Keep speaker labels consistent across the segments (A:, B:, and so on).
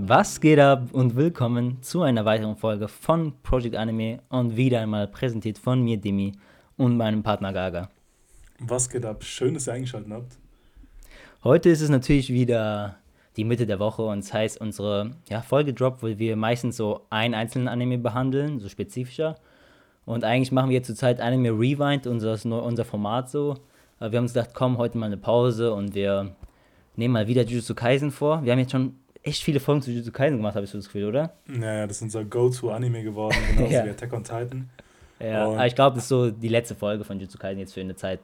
A: Was geht ab und willkommen zu einer weiteren Folge von Project Anime und wieder einmal präsentiert von mir, Demi, und meinem Partner Gaga.
B: Was geht ab? Schön, dass ihr eingeschaltet habt.
A: Heute ist es natürlich wieder die Mitte der Woche und es das heißt unsere ja, Folge Drop, wo wir meistens so einen einzelnen Anime behandeln, so spezifischer. Und eigentlich machen wir zurzeit Anime Rewind, unser, unser Format so. Aber wir haben uns gedacht, komm, heute mal eine Pause und wir nehmen mal wieder Jujutsu Kaisen vor. Wir haben jetzt schon echt viele Folgen zu Jujutsu Kaisen gemacht, habe ich so das Gefühl, oder?
B: Naja, das ist unser Go-To-Anime geworden, genauso ja. wie Attack on Titan.
A: Ja, und aber ich glaube, das ist so die letzte Folge von Jujutsu Kaisen jetzt für eine Zeit.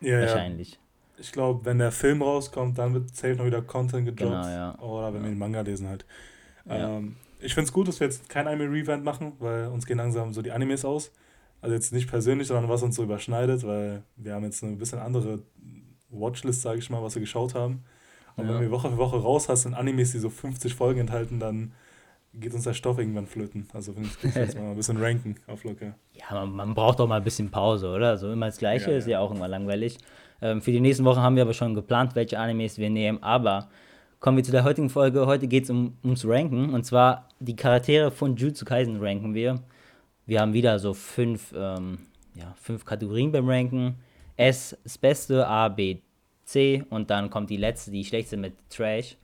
B: Ja, wahrscheinlich. Ja. Ich glaube, wenn der Film rauskommt, dann wird safe noch wieder Content gedroppt. Genau, ja. Oder wenn wir den Manga lesen halt. Ähm, ich finde es gut, dass wir jetzt kein Anime-Revent machen, weil uns gehen langsam so die Animes aus. Also jetzt nicht persönlich, sondern was uns so überschneidet, weil wir haben jetzt eine bisschen andere Watchlist, sage ich mal, was wir geschaut haben. Und ja. wenn wir Woche für Woche raus hast in Animes, die so 50 Folgen enthalten, dann geht uns der Stoff irgendwann flöten. Also finde ich gut, jetzt mal ein bisschen ranken auf locker.
A: Ja, man, man, braucht doch mal ein bisschen Pause, oder? So immer das Gleiche ja, ist ja auch immer langweilig. Ähm, für die nächsten Wochen haben wir aber schon geplant, welche Animes wir nehmen. Aber kommen wir zu der heutigen Folge. Heute geht es um, ums Ranken. Und zwar die Charaktere von Jutsu Kaisen ranken wir. Wir haben wieder so fünf, ähm, ja, fünf Kategorien beim Ranken. S das Beste, A, B, C und dann kommt die letzte, die schlechteste mit Trash.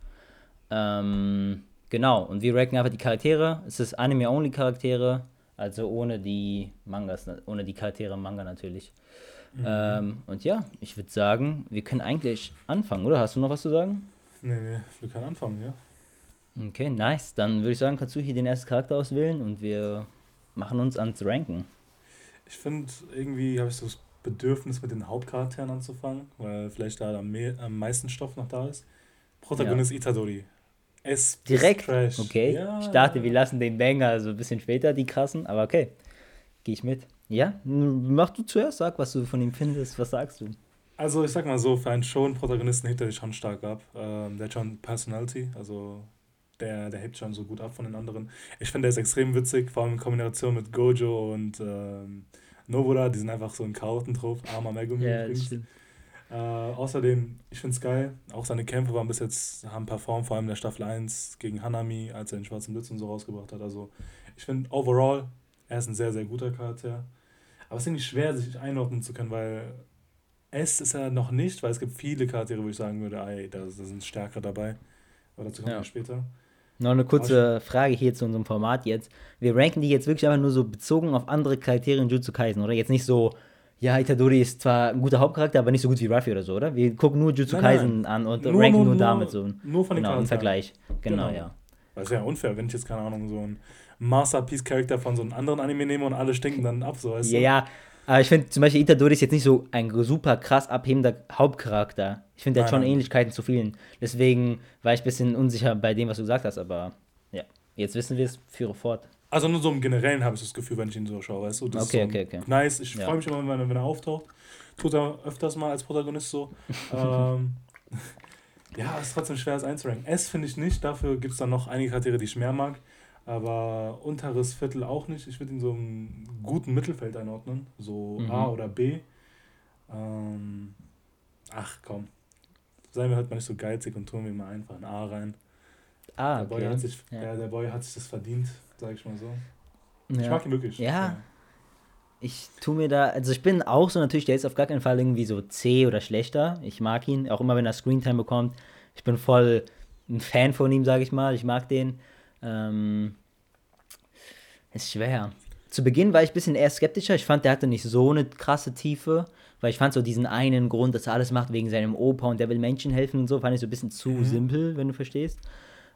A: Ähm, genau, und wir ranken einfach die Charaktere. Es ist Anime-Only-Charaktere, also ohne die Mangas, ohne die Charaktere im Manga natürlich. Mhm. Ähm, und ja, ich würde sagen, wir können eigentlich anfangen, oder? Hast du noch was zu sagen?
B: Nee, nee, wir können anfangen, ja.
A: Okay, nice. Dann würde ich sagen, kannst du hier den ersten Charakter auswählen und wir machen uns ans Ranken.
B: Ich finde, irgendwie habe ich so das Bedürfnis, mit den Hauptcharakteren anzufangen, weil vielleicht da am, am meisten Stoff noch da ist. Protagonist ja. Itadori.
A: Es Direkt? Trash. Okay. Ja. Ich dachte, wir lassen den Banger so ein bisschen später, die krassen, aber okay. Gehe ich mit. Ja, mach du zuerst, sag, was du von ihm findest, was sagst du?
B: Also ich sag mal so, für einen Schon-Protagonisten hebt er sich schon stark ab. Ähm, der hat schon Personality, also der, der hebt schon so gut ab von den anderen. Ich finde, der ist extrem witzig, vor allem in Kombination mit Gojo und ähm, Nobura, die sind einfach so ein Chaotentrupp, armer Megumi ja, übrigens. Äh, außerdem, ich finde es geil, auch seine Kämpfe waren bis jetzt, haben performt, vor allem in der Staffel 1 gegen Hanami, als er den Schwarzen Blitz und so rausgebracht hat. Also ich finde overall, er ist ein sehr, sehr guter Charakter. Aber es ist irgendwie schwer, sich einordnen zu können, weil S ist er noch nicht, weil es gibt viele Charaktere, wo ich sagen würde, ey, da, da sind stärker dabei. Aber dazu kommen ja. wir später.
A: Noch eine kurze Frage hier zu unserem Format jetzt. Wir ranken die jetzt wirklich einfach nur so bezogen auf andere Charaktere in Jutsu Kaisen, oder? Jetzt nicht so, ja, Itadori ist zwar ein guter Hauptcharakter, aber nicht so gut wie Ruffy oder so, oder? Wir gucken nur Jutsu nein, Kaisen nein. an und nur, ranken nur, nur damit so. Nur von den genau, im Vergleich. Genau, genau, ja.
B: Das ist ja unfair, wenn ich jetzt, keine Ahnung, so einen Masterpiece-Charakter von so einem anderen Anime nehme und alle stinken dann ab, so weißt
A: du? Ja, aber ich finde zum Beispiel Itadori ist jetzt nicht so ein super krass abhebender Hauptcharakter. Ich finde, der hat schon Ähnlichkeiten zu vielen. Deswegen war ich ein bisschen unsicher bei dem, was du gesagt hast, aber ja, jetzt wissen wir es, führe fort.
B: Also nur so im Generellen habe ich das Gefühl, wenn ich ihn so schaue, weißt du? Das okay, ist so okay, okay. Nice, ich ja. freue mich immer, wenn, wenn er auftaucht. Tut er öfters mal als Protagonist so. ähm, ja, ist trotzdem schwer, es einzuranken. S finde ich nicht, dafür gibt es dann noch einige Charaktere, die ich mehr mag aber unteres Viertel auch nicht. Ich würde ihn so im guten Mittelfeld einordnen, so mhm. A oder B. Ähm, ach komm, seien wir halt mal nicht so geizig und tun wir mal einfach ein A rein. Ah, der Boy hat sich, ja. ja. der Boy hat sich das verdient, sag ich mal so. Ja. Ich mag ihn wirklich.
A: Ja. ja. Ich tue mir da, also ich bin auch so natürlich, der ist auf gar keinen Fall irgendwie so C oder schlechter. Ich mag ihn, auch immer wenn er Screentime bekommt. Ich bin voll ein Fan von ihm, sage ich mal. Ich mag den. Ähm, ist schwer. Zu Beginn war ich ein bisschen eher skeptischer. Ich fand, der hatte nicht so eine krasse Tiefe, weil ich fand so diesen einen Grund, dass er alles macht wegen seinem Opa und der will Menschen helfen und so, fand ich so ein bisschen zu mhm. simpel, wenn du verstehst.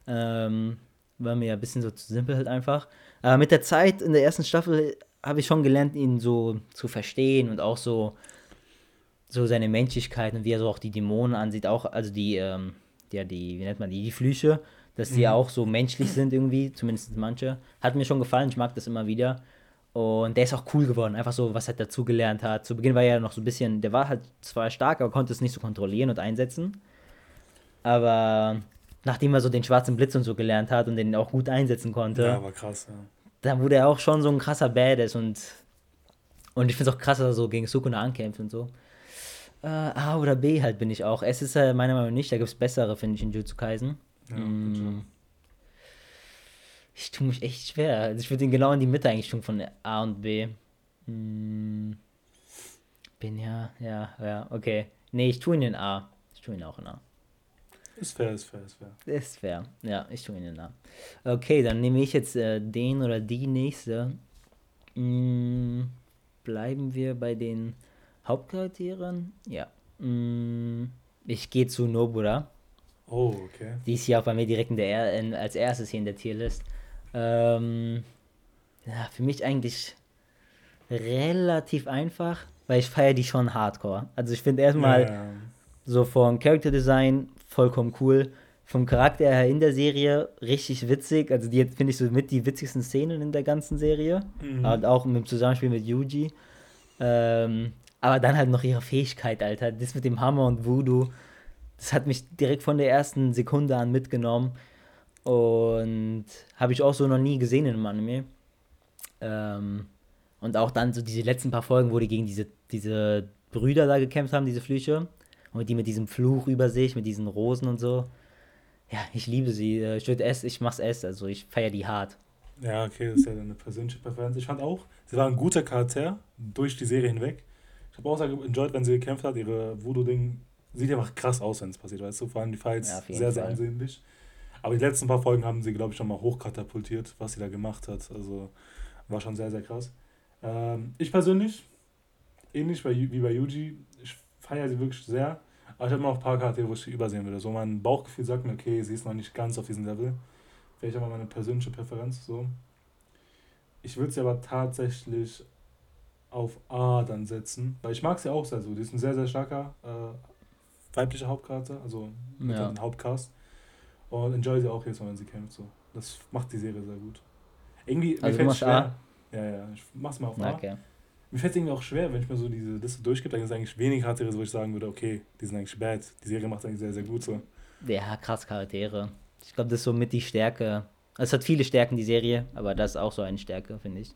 A: Ähm, war mir ein bisschen so zu simpel halt einfach. Aber mit der Zeit in der ersten Staffel habe ich schon gelernt, ihn so zu verstehen und auch so, so seine Menschlichkeit und wie er so auch die Dämonen ansieht, auch, also die, ähm, ja, die, wie nennt man die, die Flüche dass die mhm. auch so menschlich sind irgendwie, zumindest manche. Hat mir schon gefallen, ich mag das immer wieder. Und der ist auch cool geworden, einfach so, was er dazugelernt hat. Zu Beginn war er ja noch so ein bisschen, der war halt zwar stark, aber konnte es nicht so kontrollieren und einsetzen. Aber nachdem er so den schwarzen Blitz und so gelernt hat und den auch gut einsetzen konnte,
B: ja, war krass, ja.
A: dann wurde er auch schon so ein krasser Badass und, und ich finde es auch krass, dass er so gegen Sukuna ankämpft und so. Äh, A oder B halt bin ich auch. Es ist äh, meiner Meinung nach nicht, da gibt es bessere, finde ich, in Jutsu Kaisen. Ja, mm. Ich tue mich echt schwer. Also ich würde ihn genau in die Mitte eigentlich tun von A und B. Hm, bin ja, ja, ja, okay. Nee, ich tue ihn in A. Ich tue ihn auch in A.
B: Ist fair, ist fair, ist fair.
A: Ist fair. Ja, ich tue ihn in A. Okay, dann nehme ich jetzt äh, den oder die nächste. Hm, bleiben wir bei den Hauptcharakteren? Ja. Hm, ich gehe zu Nobura.
B: Oh, okay.
A: Die ist hier auch bei mir direkt in der, in, als erstes hier in der Tierlist. Ähm, ja, für mich eigentlich relativ einfach, weil ich feiere die schon hardcore. Also ich finde erstmal
B: Ja,
A: so von Character Design vollkommen cool. Vom Charakter her in der Serie richtig witzig. Also die finde ich so mit die witzigsten Szenen in der ganzen Serie.
B: Mhm.
A: Und auch im Zusammenspiel mit Yuji. Ähm, aber dann halt noch ihre Fähigkeit, Alter. Das mit dem Hammer und Voodoo. Das hat mich direkt von der ersten Sekunde an mitgenommen. Und habe ich auch so noch nie gesehen in einem Anime. Ähm, und auch dann so diese letzten paar Folgen, wo die gegen diese, diese Brüder da gekämpft haben, diese Flüche. Und die mit diesem Fluch über sich, mit diesen Rosen und so. Ja, ich liebe sie. Äh, Ich würde es, ich mach's es, also ich feiere die hart.
B: Ja, okay, das ist ja eine persönliche Präferenz. Ich fand auch, sie war ein guter Charakter durch die Serie hinweg. Ich habe auch sehr enjoyed, wenn sie gekämpft hat. Ihre Voodoo-Ding sieht einfach krass aus, wenn es passiert, weißt du? Vor allem die Fights
A: Ja,
B: sehr, sehr
A: Fall.
B: ansehnlich. Aber die letzten paar Folgen haben sie, glaube ich, schon mal hochkatapultiert, was sie da gemacht hat. Also war schon sehr, sehr krass. Ähm, ich persönlich, ähnlich bei, wie bei Yuji, ich feiere sie wirklich sehr. Aber ich habe noch ein paar Charaktere, wo ich sie übersehen würde. So mein Bauchgefühl sagt mir, okay, sie ist noch nicht ganz auf diesem Level. Vielleicht aber meine persönliche Präferenz. So. Ich würde sie aber tatsächlich auf A dann setzen, weil ich mag sie auch sehr so. Die ist ein sehr, sehr starker äh, weiblicher Hauptcharakter, also mit
A: Ja.
B: Hauptcast. Und enjoy sie auch jedes Mal, wenn sie kämpft. So. Das macht die Serie sehr gut. Irgendwie,
A: Also du
B: fällt's
A: machst A?
B: Ja, ja, ich mach's mal auf A.
A: Okay.
B: Mir fällt es irgendwie auch schwer, wenn ich mir so diese Liste durchgebe, dann gibt es eigentlich wenig Charaktere, wo ich sagen würde, okay, die sind eigentlich bad. Die Serie macht eigentlich sehr, sehr gut so.
A: Ja, krass Charaktere. Ich glaube, das ist so mit die Stärke. Es hat viele Stärken, die Serie, aber das ist auch so eine Stärke, finde ich.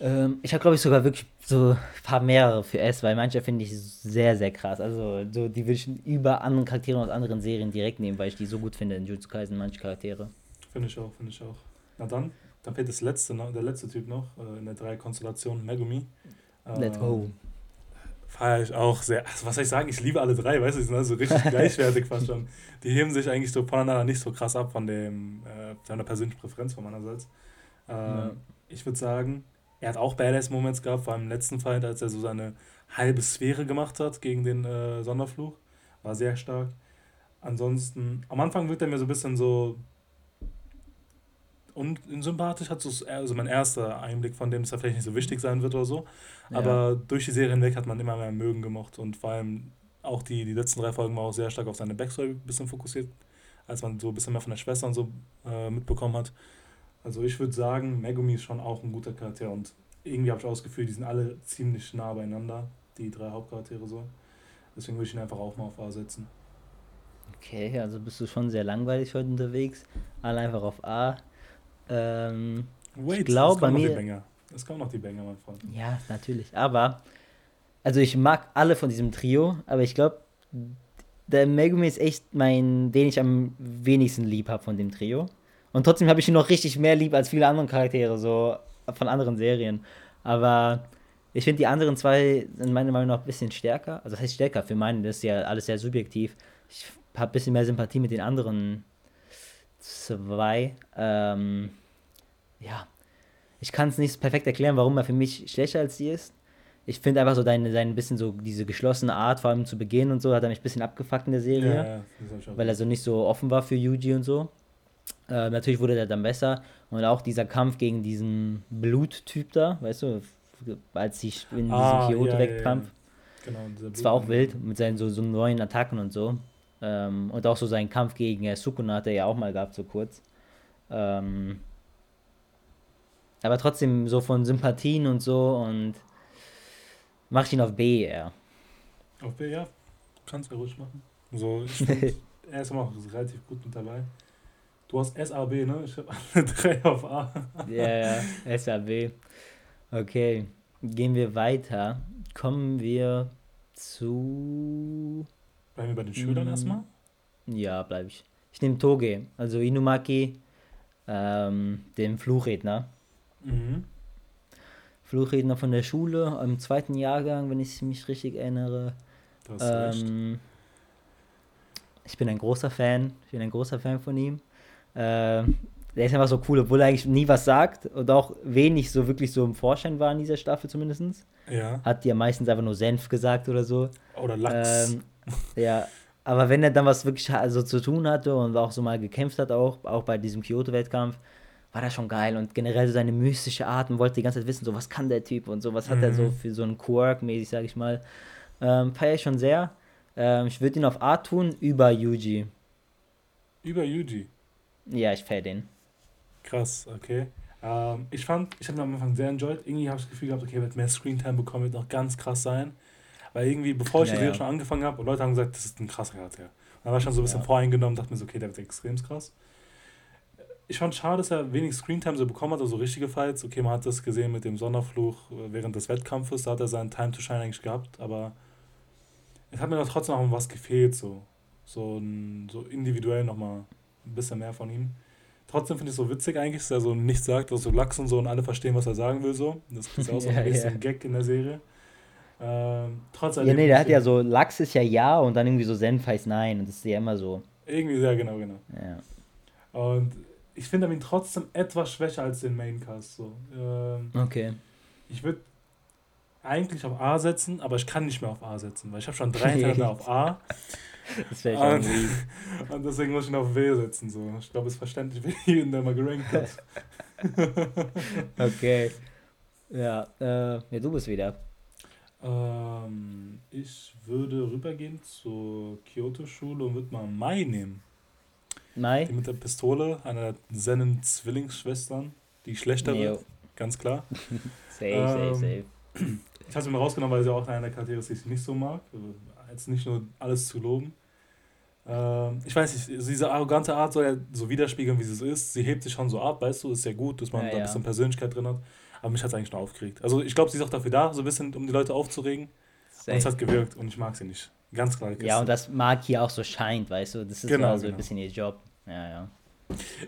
A: Ähm, ich habe, glaube ich, sogar wirklich so ein paar mehrere für S, weil manche finde ich sehr, sehr krass. Also, so, die würde ich über andere Charaktere aus anderen Serien direkt nehmen, weil ich die so gut finde in Jujutsu Kaisen, manche Charaktere.
B: Finde ich auch, finde ich auch. Na dann, dann fehlt das letzte, der letzte Typ noch äh, in der drei Konstellation, Megumi.
A: Let's go.
B: Feiere ich auch sehr. Also, was soll ich sagen? Ich liebe alle drei, weißt du, die sind also richtig gleichwertig fast schon. Die heben sich eigentlich so voneinander nicht so krass ab von dem, äh, seiner persönlichen Präferenz von meinerseits. Ähm,
A: Ja.
B: Ich würde sagen, er hat auch Badass-Moments gehabt, vor allem im letzten Fight, als er so seine halbe Sphäre gemacht hat gegen den äh, Sonderfluch. War sehr stark. Ansonsten, am Anfang wird er mir so ein bisschen so un unsympathisch, hat so also mein erster Einblick von dem, dass er vielleicht nicht so wichtig sein wird oder so.
A: Ja.
B: Aber durch die Serie hinweg hat man immer mehr mögen gemocht und vor allem auch die, die letzten drei Folgen war auch sehr stark auf seine Backstory ein bisschen fokussiert, als man so ein bisschen mehr von der Schwester und so äh, mitbekommen hat. Also ich würde sagen, Megumi ist schon auch ein guter Charakter und irgendwie habe ich auch das Gefühl, die sind alle ziemlich nah beieinander, die drei Hauptcharaktere so. Deswegen würde ich ihn einfach auch mal auf A setzen.
A: Okay, also bist du schon sehr langweilig heute unterwegs. Alle einfach auf A. Ähm,
B: Wait,
A: glaub,
B: es
A: bei mir-
B: die Banger. Es kommen noch die Banger, mein Freund.
A: Ja, natürlich. Aber, also ich mag alle von diesem Trio, aber ich glaube, der Megumi ist echt mein, den ich am wenigsten lieb habe von dem Trio. Und trotzdem habe ich ihn noch richtig mehr lieb als viele andere Charaktere, so von anderen Serien. Aber ich finde, die anderen zwei sind meiner Meinung nach ein bisschen stärker. Also das heißt stärker, für meinen, das ist ja alles sehr subjektiv. Ich habe ein bisschen mehr Sympathie mit den anderen zwei. Ähm, ja, ich kann es nicht perfekt erklären, warum er für mich schlechter als sie ist. Ich finde einfach so deine, seine bisschen so diese geschlossene Art, vor allem zu Beginn und so, hat er mich ein bisschen abgefuckt in der Serie,
B: Ja, ja,
A: weil er so nicht so offen war für Yuji und so. Äh, natürlich wurde der dann besser und auch dieser Kampf gegen diesen Bluttyp da, weißt du, als sie in diesem
B: Ah,
A: Kyoto
B: ja, ja,
A: wegkampf.
B: Genau,
A: Das war auch wild mit seinen so, so neuen Attacken und so. Ähm, und auch so seinen Kampf gegen äh, Sukuna hat er ja auch mal gehabt, so kurz. Ähm, aber trotzdem so von Sympathien und so und mach ich ihn auf B eher.
B: Auf B, ja, kannst du ruhig machen. So, ich finde, er ist immer auch relativ gut mit dabei. Du hast SAB, ne? Ich habe alle drei auf A.
A: Ja, ja, SAB. Okay, gehen wir weiter. Kommen wir zu.
B: Bleiben wir bei den Schülern
A: Mm.
B: erstmal.
A: Ja, bleib ich. Ich nehme Toge, also Inumaki. ähm, dem Fluchredner.
B: Mhm.
A: Fluchredner von der Schule im zweiten Jahrgang, wenn ich mich richtig erinnere.
B: Recht.
A: Ähm, ich bin ein großer Fan. Ich bin ein großer Fan von ihm. Ähm, der ist einfach so cool, obwohl er eigentlich nie was sagt und auch wenig so wirklich so im Vorschein war in dieser Staffel zumindest.
B: Ja.
A: Hat ja meistens einfach nur Senf gesagt oder so.
B: Oder Lachs.
A: Ähm, ja, aber wenn er dann was wirklich also zu tun hatte und auch so mal gekämpft hat, auch, auch bei diesem Kyoto-Wettkampf, war das schon geil. Und generell so seine mystische Art und wollte die ganze Zeit wissen, so was kann der Typ und so, was hat er so
B: Mhm.
A: für so einen Quirk mäßig, sag ich mal. Ähm, Feier ich schon sehr. Ähm, ich würde ihn auf A tun über Yuji.
B: Über Yuji.
A: Ja, ich feier den.
B: Krass, okay. Ähm, ich fand, ich habe ihn am Anfang sehr enjoyed. Irgendwie habe ich das Gefühl gehabt, okay, er wird mehr Screentime bekommen, wird noch ganz krass sein. Weil irgendwie, bevor ich
A: Ja,
B: die Serie
A: ja.
B: schon angefangen habe, Leute haben gesagt, das ist ein krasser Charakter. Und dann war ich schon so ein bisschen
A: Ja.
B: voreingenommen, dachte mir so, okay, der wird extrem krass. Ich fand schade, dass er wenig Screentime so bekommen hat, also richtige Fights. Okay, man hat das gesehen mit dem Sonderfluch äh, während des Wettkampfes, da hat er seinen Time to Shine eigentlich gehabt, aber es hat mir doch trotzdem noch was gefehlt, so. So, ein, so individuell nochmal ein bisschen mehr von ihm. Trotzdem finde ich es so witzig eigentlich, dass er so nichts sagt, dass so Lachs und so und alle verstehen, was er sagen will, so. Das ist auch so
A: Ja,
B: ein bisschen
A: ja.
B: Gag in der Serie. Ähm, trotz
A: Ja, nee, der hat ja so, Lachs ist ja ja und dann irgendwie so Senf heißt nein. Und das ist ja immer so.
B: Irgendwie sehr genau, genau.
A: Ja.
B: Und ich finde ihn trotzdem etwas schwächer als den Maincast, so. Ähm,
A: Okay.
B: ich würde eigentlich auf A setzen, aber ich kann nicht mehr auf A setzen, weil ich habe schon drei hintereinander auf A.
A: Das wäre schon
B: Und, und deswegen muss ich ihn auf W setzen. So. Ich glaube, es ist verständlich, wie jeden, der mal gerankt hat.
A: Okay. Ja, äh, ja, du bist wieder.
B: Ähm, ich würde rübergehen zur Kyoto-Schule und würde mal Mai nehmen.
A: Mai?
B: Die mit der Pistole, einer der Zennen-Zwillingsschwestern, die schlechter
A: Nee,
B: wird, ganz klar.
A: Safe,
B: Ähm,
A: safe, safe.
B: Ich habe sie mir rausgenommen, weil sie auch einer der Charaktere ist, die ich nicht so mag. Jetzt nicht nur alles zu loben. Ähm, ich weiß nicht, diese arrogante Art soll ja so widerspiegeln, wie sie es ist. Sie hebt sich schon so ab, weißt du, ist ja gut, dass man
A: Ja,
B: da ein bisschen Persönlichkeit drin hat. Aber mich hat es eigentlich nur aufgeregt. Also ich glaube, sie ist auch dafür da, so ein bisschen, um die Leute aufzuregen. Und es
A: safe.
B: hat gewirkt und ich mag sie nicht. Ganz klar.
A: Ja, und das mag hier auch so scheint, weißt du? Das ist
B: genau,
A: so
B: genau.
A: ein bisschen ihr Job. Ja, ja.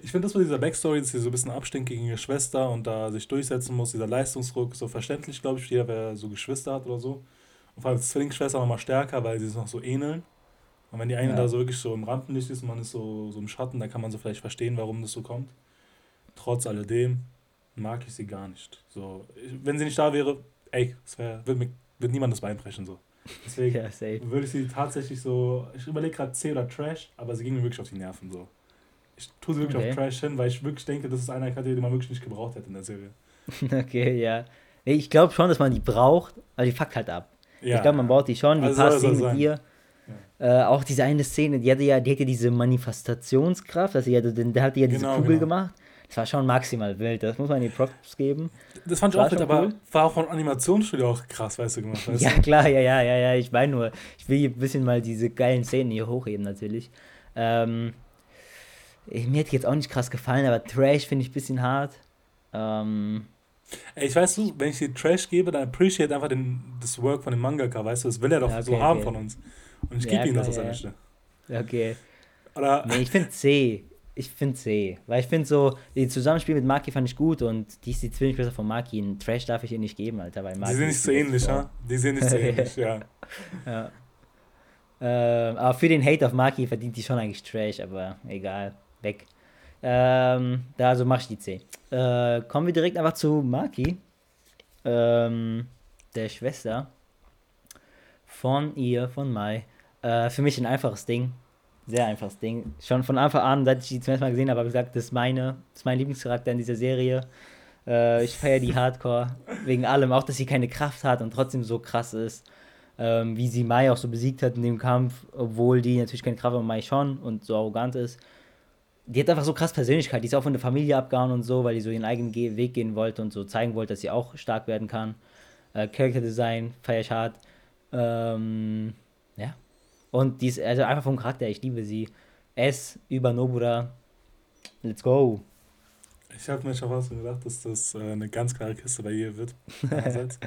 B: Ich finde das mit dieser Backstory, dass sie so ein bisschen abstinkt gegen ihre Schwester und da sich durchsetzen muss, dieser Leistungsdruck, so verständlich, glaube ich, für jeder, wer so Geschwister hat oder so. Und vor allem als Zwillingsschwester nochmal stärker, weil sie es noch so ähneln. Und wenn die eine
A: Ja.
B: da so wirklich so im Rampenlicht ist und man ist so, so im Schatten, dann kann man so vielleicht verstehen, warum das so kommt. Trotz alledem mag ich sie gar nicht. So, ich, wenn sie nicht da wäre, ey, es wär, wird, mir, wird niemand das Bein brechen. So. Deswegen
A: Ja,
B: würde ich sie tatsächlich so, ich überlege gerade C oder Trash, aber sie ging mir wirklich auf die Nerven so. Ich tue sie wirklich
A: Okay.
B: auf Trash hin, weil ich wirklich denke, das ist eine Kategorie, die man wirklich nicht gebraucht hätte in der Serie.
A: Okay, ja. Ich glaube schon, dass man die braucht, aber die fuckt halt ab.
B: Ja.
A: Ich glaube, man braucht die schon, die
B: Also
A: paar Szenen mit ihr. Äh, auch diese eine Szene, die hatte ja, die hatte diese Manifestationskraft, also die hatte, der hatte ja diese
B: Genau,
A: Kugel
B: genau.
A: gemacht. Das war schon maximal wild, das muss man die Props geben.
B: Das fand ich auch wild, aber
A: cool.
B: war auch von Animationsstudio auch krass, weißt du, gemacht. Weißt
A: Ja, klar, ja, ja, ja, ja, ich meine nur, ich will hier ein bisschen mal diese geilen Szenen hier hochheben, natürlich. Ähm, mir hätte jetzt auch nicht krass gefallen, aber Trash finde ich ein bisschen hart. Ähm,
B: ich weiß du, wenn ich dir Trash gebe, dann appreciate einfach den, das Work von dem Mangaka, weißt du, das will er doch
A: Ja,
B: so
A: okay,
B: haben
A: okay.
B: von uns. Und ich
A: Ja,
B: gebe ihm das,
A: klar,
B: was er
A: ja,
B: möchte.
A: okay.
B: Oder,
A: Nee, ich finde C. Ich finde C. Weil ich finde so, die Zusammenspiel mit Maki fand ich gut und die ist die Zwillingsschwester von Maki. Einen Trash darf ich ihr nicht geben, Alter, weil Maki.
B: die sind nicht so ähnlich, ja? Die sind nicht so ähnlich, ja.
A: Ja. Ähm, aber für den Hate auf Maki verdient die schon eigentlich Trash, aber egal. Weg. Ähm, da also mach ich die C. Äh, kommen wir direkt einfach zu Maki. Ähm, der Schwester von ihr, von Mai. Äh, für mich ein einfaches Ding. Sehr einfaches Ding. Schon von Anfang an, seit ich die zum ersten Mal gesehen habe, habe ich gesagt, das ist, meine, das ist mein Lieblingscharakter in dieser Serie. Äh, ich feiere die Hardcore. Wegen allem. Auch, dass sie keine Kraft hat und trotzdem so krass ist. Ähm, wie sie Mai auch so besiegt hat in dem Kampf, obwohl die natürlich keine Kraft hat und Mai schon und so arrogant ist. Die hat einfach so krass Persönlichkeit. Die ist auch von der Familie abgehauen und so, weil die so ihren eigenen Ge Weg gehen wollte und so zeigen wollte, dass sie auch stark werden kann. Äh, Character Design feiere ich hart. Ähm, ja. Und die ist also einfach vom Charakter, ich liebe sie. S über Nobura. Let's go.
B: Ich habe mir schon fast gedacht, dass das äh, eine ganz klare Kiste bei ihr wird.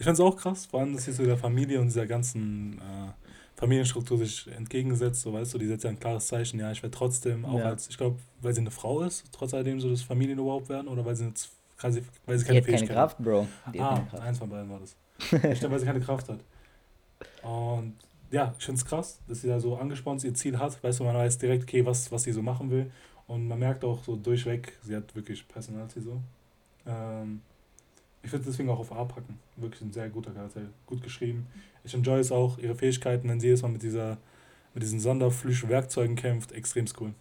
B: Ich fand es auch krass, vor allem, dass sie so der Familie und dieser ganzen äh, Familienstruktur sich entgegensetzt, so weißt du, die setzt ja ein klares Zeichen, ja, ich werde trotzdem, auch ja. als, ich glaube, weil sie eine Frau ist, trotz alledem so das Familienoberhaupt werden, oder weil sie, jetzt, weil sie, weil sie keine die Fähigkeit keine Kraft, Bro. Die ah, Kraft. eins von beiden war das. ich glaube, weil sie keine Kraft hat. Und ja, ich finde es krass, dass sie da so angespornt ihr Ziel hat, weißt du, man weiß direkt, okay, was, was sie so machen will. Und man merkt auch so durchweg, sie hat wirklich Personality so. Ähm, ich würde deswegen auch auf A packen. Wirklich ein sehr guter Charakter. Gut geschrieben. Ich enjoy es auch, ihre Fähigkeiten, wenn sie jetzt mal mit dieser mit diesen Sonderfluchtwerkzeugen kämpft, extrem cool.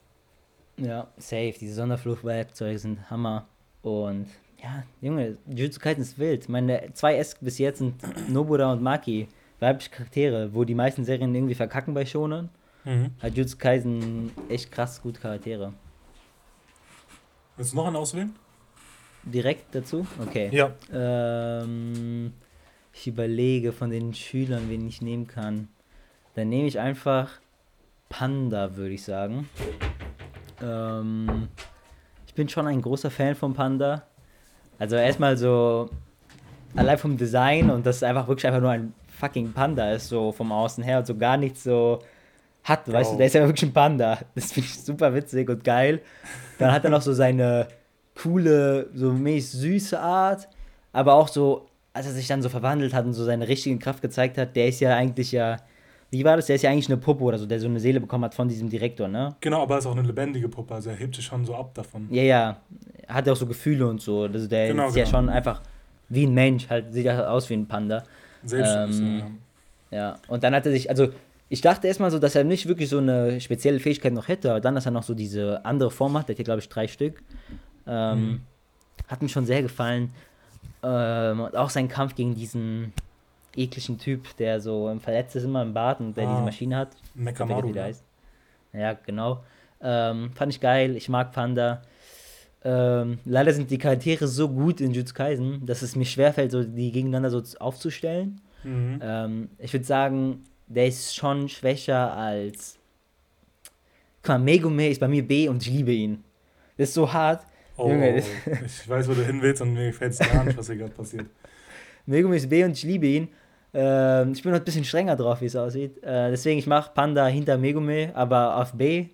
A: Ja, safe. Diese Sonderfluchtwerkzeuge sind Hammer. Und ja, Junge, Jujutsu Kaisen ist wild. Meine zwei S bis jetzt sind Nobura und Maki, weibliche Charaktere, wo die meisten Serien irgendwie verkacken bei Shonen. Mhm. Hat Jujutsu Kaisen echt krass gute Charaktere.
B: Willst du noch einen auswählen?
A: direkt dazu? Okay. Ja. Ähm, ich überlege von den Schülern, wen ich nehmen kann. Dann nehme ich einfach Panda, würde ich sagen. Ähm, ich bin schon ein großer Fan von Panda. Also erstmal so allein vom Design und dass einfach wirklich einfach nur ein fucking Panda ist, so vom Außen her und so gar nichts so hat, oh. weißt du, der ist ja wirklich ein Panda. Das finde ich super witzig und geil. Dann hat er noch so seine coole, so mäßig süße Art, aber auch so, als er sich dann so verwandelt hat und so seine richtige Kraft gezeigt hat, der ist ja eigentlich ja, wie war das? Der ist ja eigentlich eine Puppe oder so, der so eine Seele bekommen hat von diesem Direktor, ne?
B: Genau, aber er ist auch eine lebendige Puppe, also er hebt sich schon so ab davon.
A: Ja, ja, hat ja auch so Gefühle und so, also der genau, ist genau. ja schon einfach wie ein Mensch, halt sieht ja aus wie ein Panda. Selbstständig, ähm, ja. ja. Und dann hat er sich, also ich dachte erstmal so, dass er nicht wirklich so eine spezielle Fähigkeit noch hätte, aber dann, dass er noch so diese andere Form hat, der hat hier glaube ich drei Stück. Ähm, mhm. Hat mir schon sehr gefallen. Ähm, und auch sein Kampf gegen diesen ekligen Typ, der so verletzt ist immer im Bad und der ah, diese Maschine hat. Mekamaru. Ne? Ja, genau. Ähm, fand ich geil. Ich mag Panda. Ähm, leider sind die Charaktere so gut in Jutsu Kaisen, dass es mir schwerfällt, so die gegeneinander so aufzustellen. Mhm. Ähm, ich würde sagen, der ist schon schwächer als. Guck mal, Megumi ist bei mir B und ich liebe ihn. Das ist so hart. Oh,
B: Junge. ich weiß, wo du hin willst und mir gefällt es gar nicht, was hier gerade passiert.
A: Megumi ist B und ich liebe ihn. Äh, ich bin noch ein bisschen strenger drauf, wie es aussieht. Äh, deswegen, ich mache Panda hinter Megumi, aber auf B.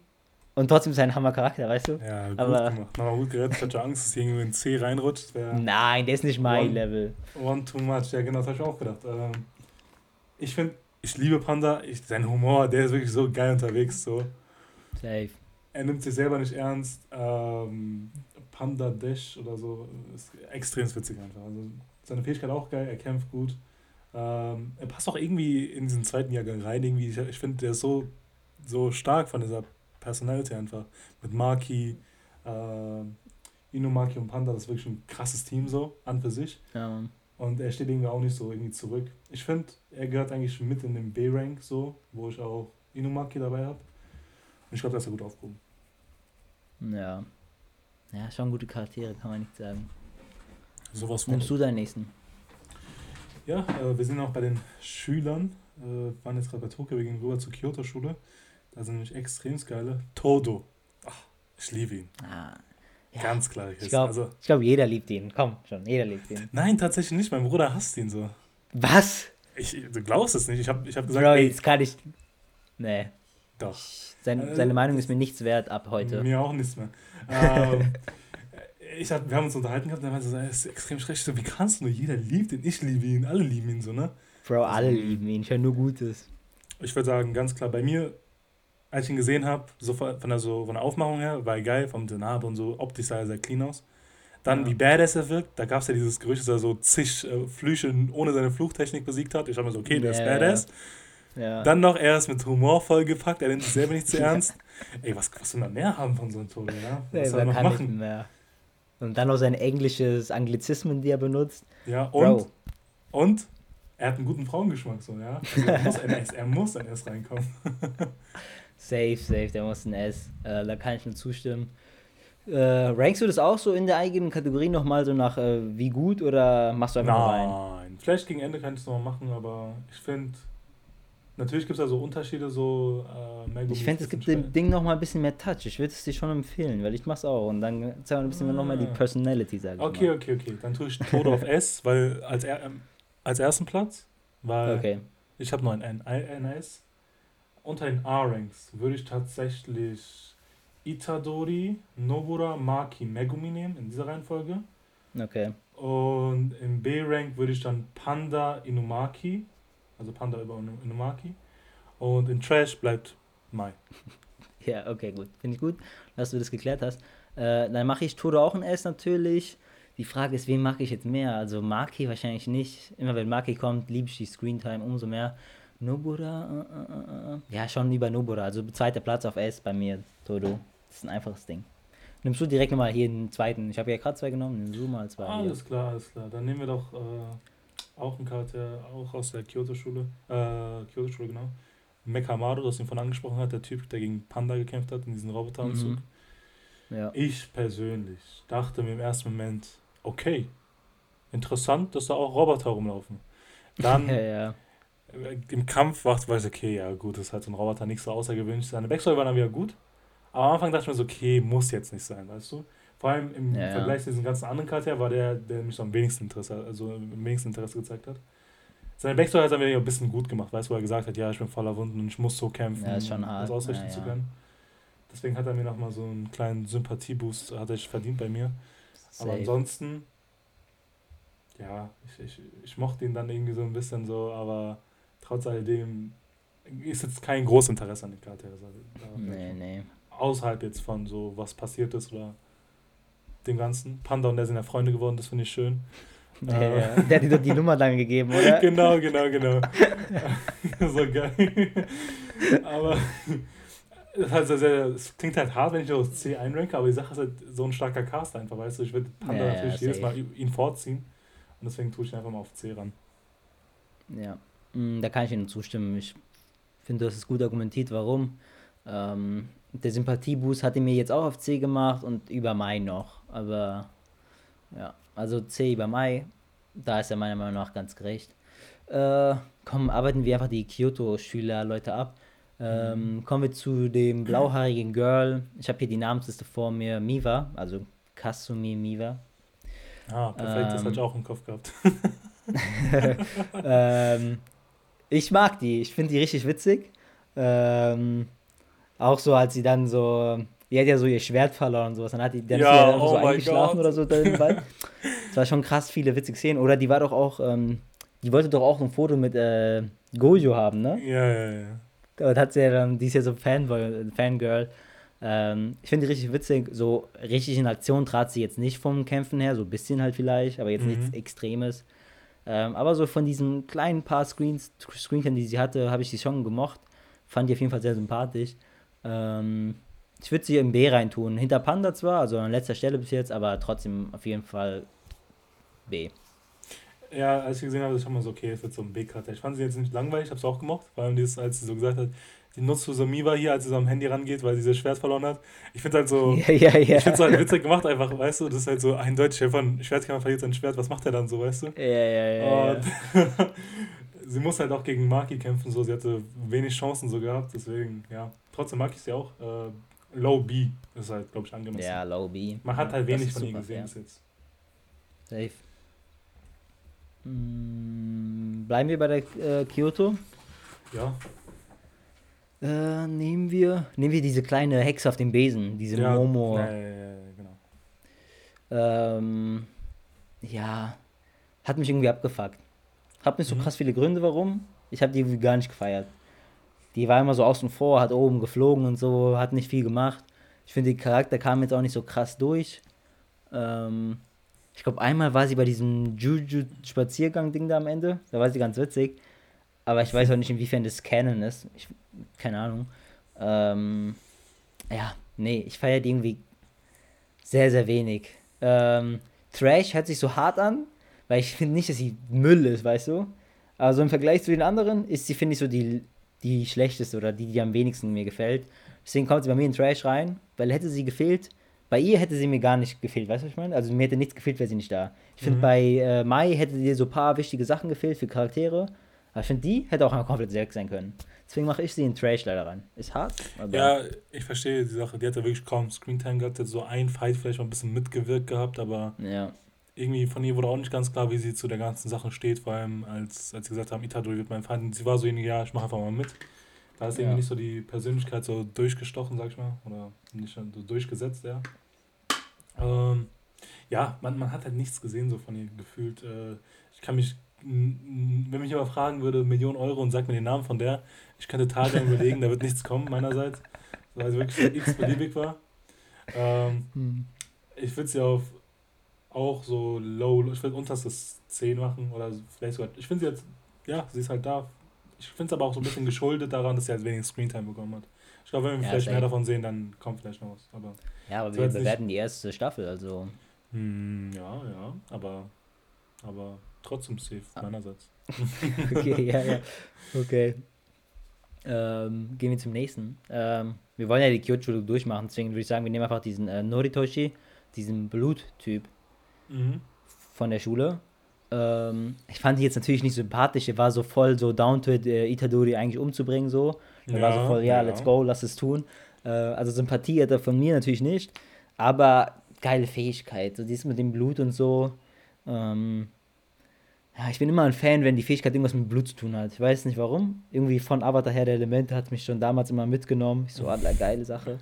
A: Und trotzdem ist er ein Hammer-Charakter, weißt du? Ja, gut aber,
B: gemacht. Nochmal gut gerettet. Ich hatte Angst, dass irgendwie in C reinrutscht.
A: Nein, der ist nicht mein
B: one,
A: Level.
B: One too much. Ja, genau, das habe ich auch gedacht. Ähm, ich finde, ich liebe Panda. Ich, sein Humor, der ist wirklich so geil unterwegs. So. Safe. Er nimmt sich selber nicht ernst. Ähm, Panda Dash oder so. Ist extrem witzig einfach. Also seine Fähigkeit auch geil, er kämpft gut. Ähm, er passt auch irgendwie in diesen zweiten Jahrgang rein. Irgendwie, ich, ich finde, der ist so, so stark von dieser Personality einfach. Mit Maki, äh, Inumaki und Panda, das ist wirklich ein krasses Team so, an für sich. Ja, Mann. Und er steht irgendwie auch nicht so irgendwie zurück. Ich finde, er gehört eigentlich mit in den B-Rank so, wo ich auch Inumaki dabei habe. Und ich glaube, da ist er gut aufgehoben.
A: Ja. Ja, schon gute Charaktere, kann man nicht sagen. Sowas Nimmst du deinen nächsten?
B: Ja, äh, wir sind auch bei den Schülern. Äh, waren jetzt gerade bei Tokio, wir gehen rüber zur Kyoto-Schule. Da sind nämlich extrem geile. Todo. Ach, ich liebe ihn. Ah, ja. Ganz klar.
A: Ich glaube, also, glaub, jeder liebt ihn. Komm, schon, jeder liebt ihn.
B: Nein, tatsächlich nicht. Mein Bruder hasst ihn so.
A: Was?
B: Ich, du glaubst es nicht. Ich habe ich hab gesagt.
A: Bro, jetzt kann ich. Nee. Doch. Sein, äh, seine Meinung ist mir nichts wert ab heute.
B: Mir auch nichts mehr ähm, ich hab, wir haben uns unterhalten gehabt und er meinte so, er ist extrem schlecht. So, wie kannst du nur? Jeder liebt ihn, ich liebe ihn, alle lieben ihn so, ne?
A: Bro, alle also, lieben ihn, ich höre nur Gutes.
B: Ich würde sagen, ganz klar, bei mir, als ich ihn gesehen habe, so von der, so, von der Aufmachung her, war er geil, vom Narbe und so, optisch sah er sehr clean aus. Dann, ja. wie badass er wirkt, da gab es ja dieses Gerücht, dass er so zig äh, Flüche ohne seine Fluchtechnik besiegt hat. Ich habe mir so, okay, der yeah. ist badass. Ja. Dann noch, er ist mit Humor vollgepackt, er nimmt sich selber nicht zu ernst. Ey, was, was will man mehr haben von so einem Tode, ja? Was nee, soll er
A: noch machen? Mehr. Und dann noch sein englisches Anglizismen, die er benutzt.
B: Ja, und, Bro. und er hat einen guten Frauengeschmack, so, ja? Also er, muss ein S, er muss ein S reinkommen.
A: safe, safe, der muss ein S. Äh, da kann ich nur zustimmen. Äh, rankst du das auch so in der eigenen Kategorie nochmal so nach äh, wie gut oder machst du einfach
B: Nein. rein? Nein, vielleicht gegen Ende kann ich es nochmal machen, aber ich finde, Natürlich gibt es da so Unterschiede, so
A: äh, Ich finde, es gibt dem Ding noch mal ein bisschen mehr Touch. Ich würde es dir schon empfehlen, weil ich mach's auch. Und dann zeigen wir ein bisschen ah. noch mal die Personality,
B: sage ich Okay, okay, okay. Dann tue ich Tod auf S, weil als er, ähm, als ersten Platz, weil okay. ich habe noch ein NS. Unter den A-Ranks würde ich tatsächlich Itadori, Nobura, Maki, Megumi nehmen, in dieser Reihenfolge. Okay. Und im B-Rank würde ich dann Panda, Inumaki, also Panda über Inumaki. Und in Trash bleibt Mai.
A: Ja, okay, gut. Finde ich gut, dass du das geklärt hast. Äh, dann mache ich Todo auch ein S natürlich. Die Frage ist, wen mag ich jetzt mehr? Also Maki wahrscheinlich nicht. Immer wenn Maki kommt, liebe ich die Screentime umso mehr. Nobura, uh, uh, uh, ja, schon lieber Nobura. Also zweiter Platz auf S bei mir, Todo. Das ist ein einfaches Ding. Nimmst du direkt nochmal hier den zweiten? Ich habe ja gerade zwei genommen, nimm du mal zwei.
B: Alles hier. klar, alles klar. Dann nehmen wir doch äh, auch einen Charakter, auch aus der Kyoto-Schule. Äh, Kyoto-Schule, genau. Mekamaru, das ihn von angesprochen hat, der Typ, der gegen Panda gekämpft hat in diesem Roboteranzug. Mhm. Ja. Ich persönlich dachte mir im ersten Moment, okay, interessant, dass da auch Roboter rumlaufen. Dann ja, ja. im Kampf war es okay, ja gut, das ist halt so ein Roboter, nicht so außergewöhnlich. Seine Backstory war dann wieder gut, aber am Anfang dachte ich mir so, okay, muss jetzt nicht sein, weißt du? Vor allem im ja, Vergleich zu diesen ganzen anderen Charakter war der, der mich so am wenigsten Interesse, also am wenigsten Interesse gezeigt hat. Seine Backstory hat er mir ein bisschen gut gemacht, weißt du, wo er gesagt hat, ja, ich bin voller Wunden und ich muss so kämpfen, ja, ist schon hart. um das ausrichten ja, zu können. Deswegen hat er mir nochmal so einen kleinen Sympathieboost, hat er verdient bei mir. Safe. Aber ansonsten, ja, ich, ich, ich mochte ihn dann irgendwie so ein bisschen so, aber trotz alledem ist jetzt kein großes Interesse an den Charakteren. Nee, nee. Außerhalb jetzt von so, was passiert ist oder dem Ganzen. Panda und der sind ja Freunde geworden, das finde ich schön.
A: Ja, äh, ja. Der hat dir doch die Nummer dann gegeben, oder?
B: genau, genau, genau. so geil. aber das, heißt, es klingt halt hart, wenn ich auf C einranke, aber die Sache ist halt so ein starker Cast einfach, weißt du? Ich würde Panda ja, natürlich jedes Mal ihn vorziehen und deswegen tue ich ihn einfach mal auf C ran.
A: Ja, mm, da kann ich Ihnen zustimmen. Ich finde, das ist gut argumentiert, warum. Ähm, der Sympathieboost hat ihn mir jetzt auch auf C gemacht und über Mai noch, aber ja, also C über Mai, da ist er meiner Meinung nach ganz gerecht. Äh, komm, arbeiten wir einfach die Kyoto-Schüler, Leute ab. Ähm, kommen wir zu dem blauhaarigen Girl. Ich habe hier die Namensliste vor mir. Miva, also Kasumi Miva.
B: Ah, perfekt, ähm, das hatte ich auch im Kopf gehabt.
A: ähm, ich mag die, ich finde die richtig witzig. Ähm, auch so, als sie dann so, die hat ja so ihr Schwert verloren und sowas, dann hat die, dann ja, ist sie oh so eingeschlafen God. oder so. Das war schon krass viele witzige Szenen. Oder die war doch auch, ähm, die wollte doch auch ein Foto mit äh, Gojo haben, ne?
B: Ja, ja, ja.
A: Und hat sie ja dann, die ist ja so Fanboy, Fangirl. Ähm, ich finde die richtig witzig. So richtig in Aktion trat sie jetzt nicht vom Kämpfen her, so ein bisschen halt vielleicht, aber jetzt mhm. nichts Extremes. Ähm, aber so von diesen kleinen paar Screens, Screenchen, die sie hatte, habe ich sie schon gemocht. Fand die auf jeden Fall sehr sympathisch. Ähm, ich würde sie im B reintun. Hinter Panda zwar, also an letzter Stelle bis jetzt, aber trotzdem auf jeden Fall B.
B: Ja, als ich gesehen habe, ist schon mal so, okay, es wird so ein B-Charakter. Ich fand sie jetzt nicht langweilig, ich habe es auch gemocht, vor allem dieses, als sie so gesagt hat, die nutzt so Miva hier, als sie so am Handy rangeht, weil sie das Schwert verloren hat. Ich finde halt so, ja, ja, ja. ich finde es halt witzig gemacht einfach, weißt du, das ist halt so eindeutig, von Schwertkämpfer verliert sein Schwert, was macht er dann so, weißt du? Ja, ja, ja. Sie muss halt auch gegen Maki kämpfen, so, sie hatte wenig Chancen so gehabt, deswegen, ja. Trotzdem mag ich sie auch. Äh, Low B ist halt, glaube ich, angemessen.
A: Ja, Low B.
B: Man hat halt wenig von ihr gesehen bis jetzt.
A: Safe. Hm, bleiben wir bei der äh, Kyoto?
B: Ja.
A: Äh, nehmen wir nehmen wir diese kleine Hexe auf dem Besen, diese ja, Momo. Ja, ja, ja, genau. Ähm, ja, hat mich irgendwie abgefuckt. Hab nicht so mhm. krass viele Gründe, warum. Ich habe die irgendwie gar nicht gefeiert. Die war immer so außen vor, hat oben geflogen und so, hat nicht viel gemacht. Ich finde, der Charakter kam jetzt auch nicht so krass durch. Ähm, ich glaube, einmal war sie bei diesem Juju-Spaziergang-Ding da am Ende. Da war sie ganz witzig. Aber ich weiß auch nicht, inwiefern das Canon ist. Ich, keine Ahnung. Ähm, ja, nee, ich feiere die irgendwie sehr, sehr wenig. Ähm, Trash hört sich so hart an, weil ich finde nicht, dass sie Müll ist, weißt du? Aber so im Vergleich zu den anderen ist sie, finde ich, so die, die schlechteste oder die, die am wenigsten mir gefällt. Deswegen kommt sie bei mir in Trash rein, weil hätte sie gefehlt, bei ihr hätte sie mir gar nicht gefehlt, weißt du, was ich meine? Also mir hätte nichts gefehlt, wäre sie nicht da. Ich finde, mhm. bei äh, Mai hätte dir so ein paar wichtige Sachen gefehlt für Charaktere. Aber ich finde, die hätte auch einmal komplett selbst sein können. Deswegen mache ich sie in Trash leider rein. Ist hart.
B: Ja, ich verstehe die Sache. Die hat ja wirklich kaum Screentime gehabt. Hat so ein Fight vielleicht mal ein bisschen mitgewirkt gehabt, aber.
A: Ja.
B: Irgendwie von ihr wurde auch nicht ganz klar, wie sie zu der ganzen Sache steht, vor allem als, als sie gesagt haben, Itadori wird mein Feind. Sie war so ja, ich mache einfach mal mit. Da ist ja. irgendwie nicht so die Persönlichkeit so durchgestochen, sag ich mal, oder nicht so durchgesetzt, ja. Ähm, ja, man, man hat halt nichts gesehen so von ihr gefühlt. Äh, ich kann mich, wenn mich jemand fragen würde, Millionen Euro und sagt mir den Namen von der, ich könnte Tage überlegen, da wird nichts kommen meinerseits, weil es wirklich x-beliebig war. Ähm, hm. Ich würde sie auf auch so low, ich würde unterstes 10 machen oder vielleicht sogar, ich finde sie jetzt, ja, sie ist halt da. Ich finde es aber auch so ein bisschen geschuldet daran, dass sie halt wenig Screentime bekommen hat. Ich glaube, wenn wir ja, vielleicht mehr davon sehen, dann kommt vielleicht noch was. Aber
A: ja, aber wir bewerten die erste Staffel, also.
B: Hm, ja, ja, aber, aber trotzdem safe ah. meinerseits.
A: okay, ja, ja. Okay. Ähm, gehen wir zum nächsten. Ähm, wir wollen ja die Kyoto durchmachen, deswegen würde ich sagen, wir nehmen einfach diesen äh, Noritoshi, diesen Bluttyp mhm. von der Schule. Ähm, ich fand die jetzt natürlich nicht sympathisch, er war so voll so down to it, äh, Itadori eigentlich umzubringen, so. Er ja, war so voll, ja, ja, let's go, lass es tun. Äh, also Sympathie hat er von mir natürlich nicht, aber geile Fähigkeit, so dies mit dem Blut und so. Ähm, ja, ich bin immer ein Fan, wenn die Fähigkeit irgendwas mit Blut zu tun hat. Ich weiß nicht warum. Irgendwie von Avatar her der Elemente hat mich schon damals immer mitgenommen. Ich so, Adler, geile Sache.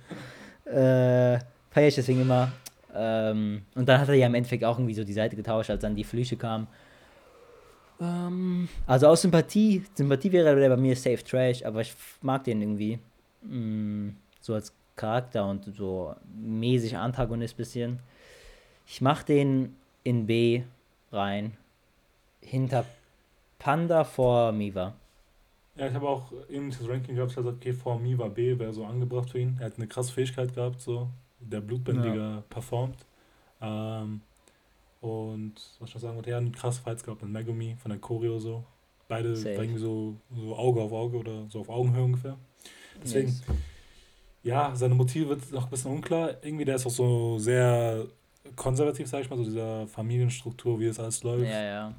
A: Äh, feiere ich deswegen immer. Ähm, und dann hat er ja im Endeffekt auch irgendwie so die Seite getauscht, als dann die Flüche kamen. Ähm, also aus Sympathie, Sympathie wäre der bei mir safe trash, aber ich mag den irgendwie. Mm, so als Charakter und so mäßig Antagonist bisschen. Ich mach den in B rein hinter Panda vor Miva.
B: Ja, ich habe auch ähnliches Ranking gehabt. Ich habe gesagt, okay, vor Miva B wäre so angebracht für ihn. Er hat eine krasse Fähigkeit gehabt, so. Der Blutbändiger ja. performt. Ähm, und was ich noch sagen wollte, er hat krasse Fights gehabt mit Megumi von der Choreo so. Beide irgendwie so, so Auge auf Auge oder so auf Augenhöhe ungefähr. Deswegen, yes. ja, seine Motive wird noch ein bisschen unklar. Irgendwie, der ist auch so sehr konservativ, sag ich mal, so dieser Familienstruktur, wie es alles läuft. Ja, ja.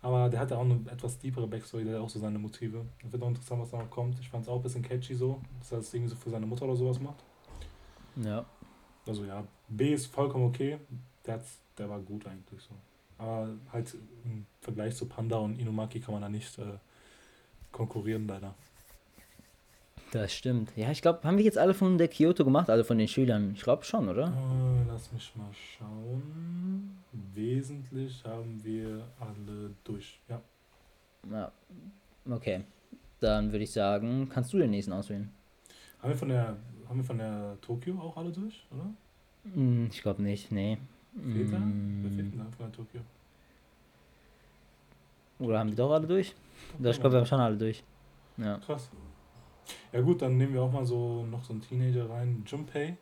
B: Aber der hat ja auch eine etwas tiefere Backstory, der hat auch so seine Motive. Das wird auch interessant, was da noch kommt. Ich fand es auch ein bisschen catchy so, dass er das irgendwie so für seine Mutter oder sowas macht. Ja. Also ja, B ist vollkommen okay. Der, der war gut eigentlich so. Aber halt im Vergleich zu Panda und Inumaki kann man da nicht äh, konkurrieren, leider.
A: Das stimmt. Ja, ich glaube, haben wir jetzt alle von der Kyoto gemacht, alle von den Schülern? Ich glaube schon, oder?
B: Äh, lass mich mal schauen. Wesentlich haben wir alle durch, ja.
A: Ja, okay. Dann würde ich sagen, kannst du den nächsten auswählen?
B: Haben wir von der, haben wir von der Tokio auch alle durch, oder?
A: Hm, ich glaube nicht, nee. Fehlt da? Mm. Wer fehlt denn da von der Tokio? Oder haben die doch alle durch? Okay, ich glaube, wir haben schon alle durch. Ja.
B: Krass. Ja gut, dann nehmen wir auch mal so noch so einen Teenager rein, Junpei.